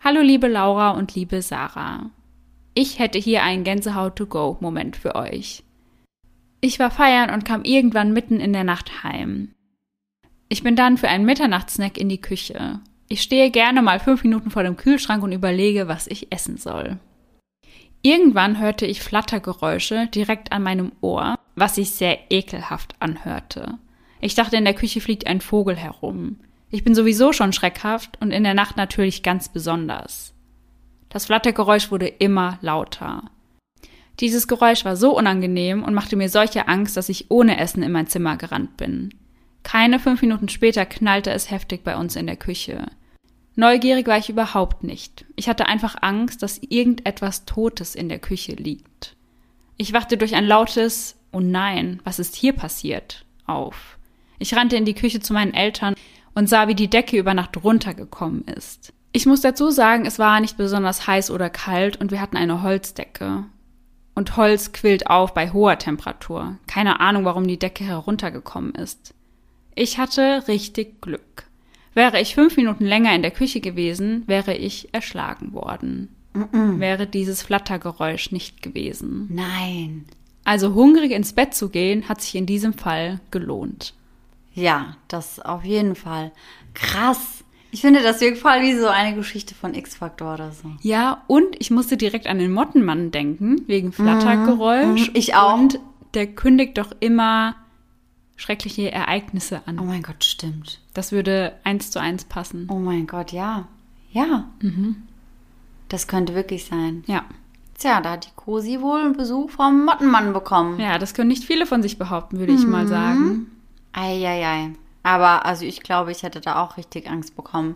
Hallo liebe Laura und liebe Sarah. Ich hätte hier einen Gänsehaut to go Moment für euch. Ich war feiern und kam irgendwann mitten in der Nacht heim. Ich bin dann für einen Mitternachtssnack in die Küche. Ich stehe gerne mal fünf Minuten vor dem Kühlschrank und überlege, was ich essen soll. Irgendwann hörte ich Flattergeräusche direkt an meinem Ohr, was sich sehr ekelhaft anhörte. Ich dachte, in der Küche fliegt ein Vogel herum. Ich bin sowieso schon schreckhaft und in der Nacht natürlich ganz besonders. Das Flattergeräusch wurde immer lauter. Dieses Geräusch war so unangenehm und machte mir solche Angst, dass ich ohne Essen in mein Zimmer gerannt bin. Keine fünf Minuten später knallte es heftig bei uns in der Küche. Neugierig war ich überhaupt nicht. Ich hatte einfach Angst, dass irgendetwas Totes in der Küche liegt. Ich wachte durch ein lautes Oh nein, was ist hier passiert? auf. Ich rannte in die Küche zu meinen Eltern und sah, wie die Decke über Nacht runtergekommen ist. Ich muss dazu sagen, es war nicht besonders heiß oder kalt und wir hatten eine Holzdecke. Und Holz quillt auf bei hoher Temperatur. Keine Ahnung, warum die Decke heruntergekommen ist. Ich hatte richtig Glück. Wäre ich fünf Minuten länger in der Küche gewesen, wäre ich erschlagen worden. Wäre dieses Flattergeräusch nicht gewesen. Nein. Also hungrig ins Bett zu gehen, hat sich in diesem Fall gelohnt. Ja, das auf jeden Fall. Krass. Ich finde, das voll wie so eine Geschichte von X-Factor oder so. Ja, und ich musste direkt an den Mottenmann denken, wegen Flattergeräusch. Mhm, ich auch. Und der kündigt doch immer schreckliche Ereignisse Oh an. mein Gott, stimmt. Das würde eins zu eins passen. Oh mein Gott, ja. Ja. Das könnte wirklich sein. Ja. Tja, da hat die Cosi wohl einen Besuch vom Mottenmann bekommen. Ja, das können nicht viele von sich behaupten, würde ich mal sagen. Eieiei. Aber also ich glaube, ich hätte da auch richtig Angst bekommen.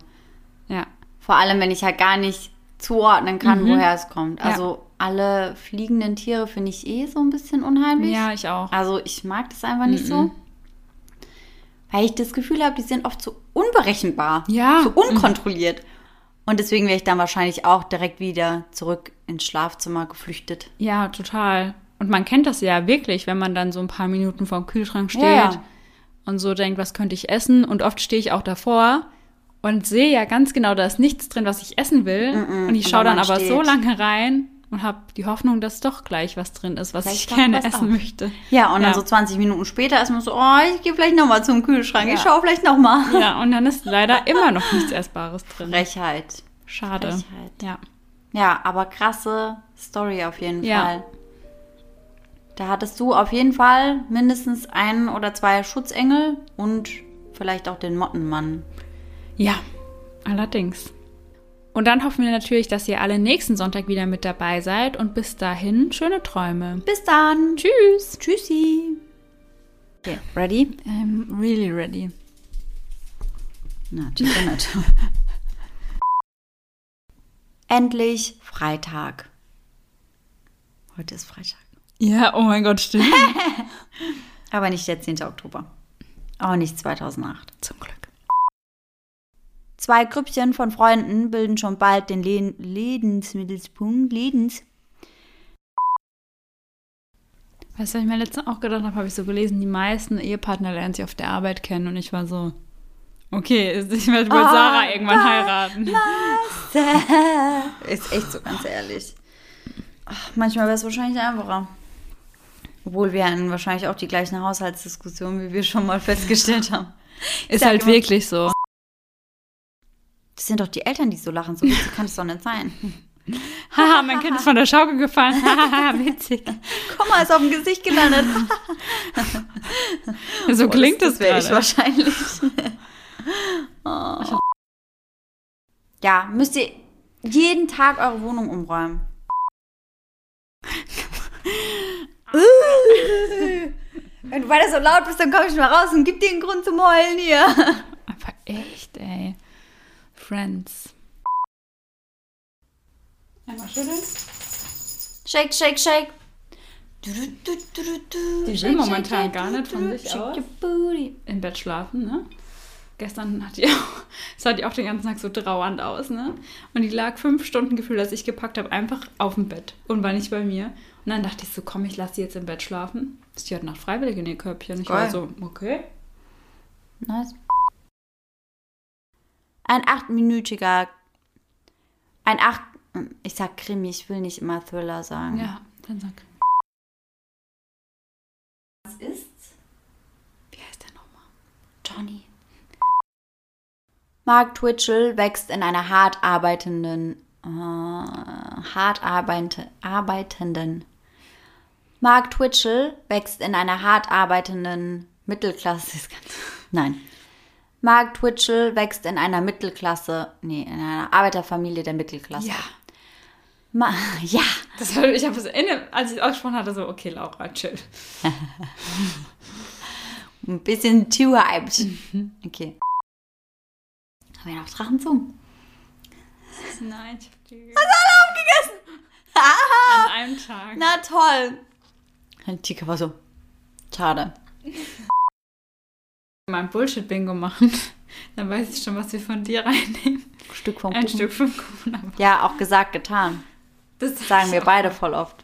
Ja. Vor allem, wenn ich halt gar nicht zuordnen kann, woher es kommt. Ja. Also alle fliegenden Tiere finde ich eh so ein bisschen unheimlich. Ja, ich auch. Also ich mag das einfach nicht so. Weil ich das Gefühl habe, die sind oft so unberechenbar. Ja. So unkontrolliert. Und deswegen wäre ich dann wahrscheinlich auch direkt wieder zurück ins Schlafzimmer geflüchtet. Ja, total. Und man kennt das ja wirklich, wenn man dann so ein paar Minuten vorm Kühlschrank steht Ja, ja. Und so denkt, was könnte ich essen? Und oft stehe ich auch davor und sehe ja ganz genau, da ist nichts drin, was ich essen will. Und ich Und schaue wenn dann aber so steht. lange rein und habe die Hoffnung, dass doch gleich was drin ist, was Vielleicht ich gerne essen auf. möchte. Ja, und dann Ja. so 20 Minuten später ist man so, oh, ich gehe vielleicht nochmal zum Kühlschrank. Ich Ja. schaue vielleicht nochmal. Ja, und dann ist leider immer noch nichts Essbares drin. Frechheit. Schade. Frechheit. Ja. Ja, aber krasse Story auf jeden Ja. Fall. Da hattest du auf jeden Fall mindestens einen oder zwei Schutzengel und vielleicht auch den Mottenmann. Ja, allerdings. Und dann hoffen wir natürlich, dass ihr alle nächsten Sonntag wieder mit dabei seid und bis dahin schöne Träume. Bis dann. Tschüss. Tschüssi. Okay, ready? I'm really ready. Na, nicht. (laughs) Endlich Freitag. Heute ist Freitag. Ja, oh mein Gott, stimmt. (laughs) Aber nicht der 10. Oktober. Auch nicht 2008. Zum Glück. Zwei Grüppchen von Freunden bilden schon bald den Le Lebensmittelpunkt. Lebens. Weißt du, was ich mir letztens auch gedacht habe, habe ich so gelesen, die meisten Ehepartner lernen sich auf der Arbeit kennen und ich war so, okay, ich werde wohl Oh, Sarah irgendwann heiraten. Ist echt so, ganz ehrlich. Ach, manchmal wäre es wahrscheinlich einfacher. Obwohl wir hatten wahrscheinlich auch die gleichen Haushaltsdiskussionen, wie wir schon mal festgestellt haben. (laughs) Ist halt immer- wirklich so. Das sind doch die Eltern, die so lachen. So kann es doch nicht sein. (laughs) Haha, mein Kind ist von der Schaukel gefallen. Haha, (laughs) witzig. Guck mal, ist auf dem Gesicht gelandet. So Oh, klingt das, das wäre ich wahrscheinlich. oh. Ja, müsst ihr jeden Tag eure Wohnung umräumen. (laughs) Wenn du weiter so laut bist, dann komme ich mal raus und gib dir einen Grund zum Heulen hier. (laughs) Aber echt, ey. Friends. Einmal schütteln. Shake, shake, shake. Die Die will momentan gar nicht von sich shake aus. your booty. Im Bett schlafen, ne? Gestern hat die (laughs) auch, sah die auch den ganzen Tag so trauernd aus, ne? Und die lag fünf Stunden gefühlt, als ich gepackt habe, einfach auf dem Bett und war nicht bei mir. Und dann dachte ich so, komm, ich lasse sie jetzt im Bett schlafen. Ist die heute Nacht freiwillig in ihr Körbchen. Ich war Geil. so, okay. Nice. Ein achtminütiger. Ein acht. Ich sag Krimi, ich will nicht immer Thriller sagen. Ja, dann sag. Was ist's? Wie heißt der nochmal? Johnny. Mark Twitchell wächst in einer hart arbeitenden. Äh, hart arbeite, arbeitenden. Mark Twitchell wächst in einer hart arbeitenden Mittelklasse. (laughs) Nein. Mark Twitchell wächst in einer Mittelklasse. Nee, in einer Arbeiterfamilie der Mittelklasse. Ja. Ma (laughs) ja. Das war, ich habe es inne, als ich es ausgesprochen hatte, so, okay, Laura, chill. (laughs) Ein bisschen too hyped. Okay. Haben wir noch Drachenzungen? Nein, ich habe die Hast alle aufgegessen? An einem Tag. Na toll. Und Tika war so. Schade. (laughs) Mal ein Bullshit-Bingo machen. (laughs) Dann weiß ich schon, was wir von dir reinnehmen. Stück vom Ein Kuchen. Stück vom Kuchen. Ja, auch gesagt, getan. Das sagen wir beide voll oft.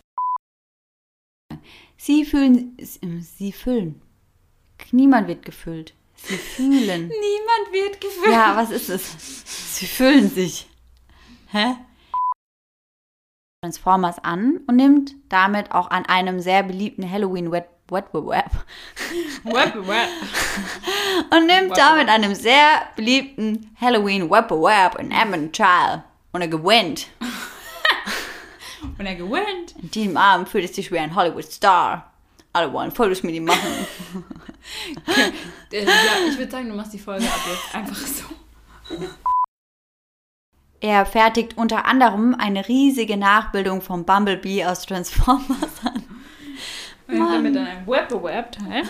Sie fühlen. Sie füllen. Niemand wird gefüllt. Sie fühlen. (laughs) Niemand wird gefüllt. Ja, was ist es? Sie fühlen sich. Hä? Transformers an und nimmt damit auch an einem sehr beliebten Halloween Wet Wet Web Web, web. und nimmt Web, damit Web. einem sehr beliebten Halloween Web Web in Emmen teil und er gewinnt. Und er gewinnt. An diesem Abend fühlt es sich wie ein Hollywood-Star. Alle wollen Fotos mit ihm machen. (laughs) Äh, ja, ich würde sagen, du machst die Folge ab jetzt einfach so. (laughs) Er fertigt unter anderem eine riesige Nachbildung von Bumblebee aus Transformers an. Und dann ein Web, web teil.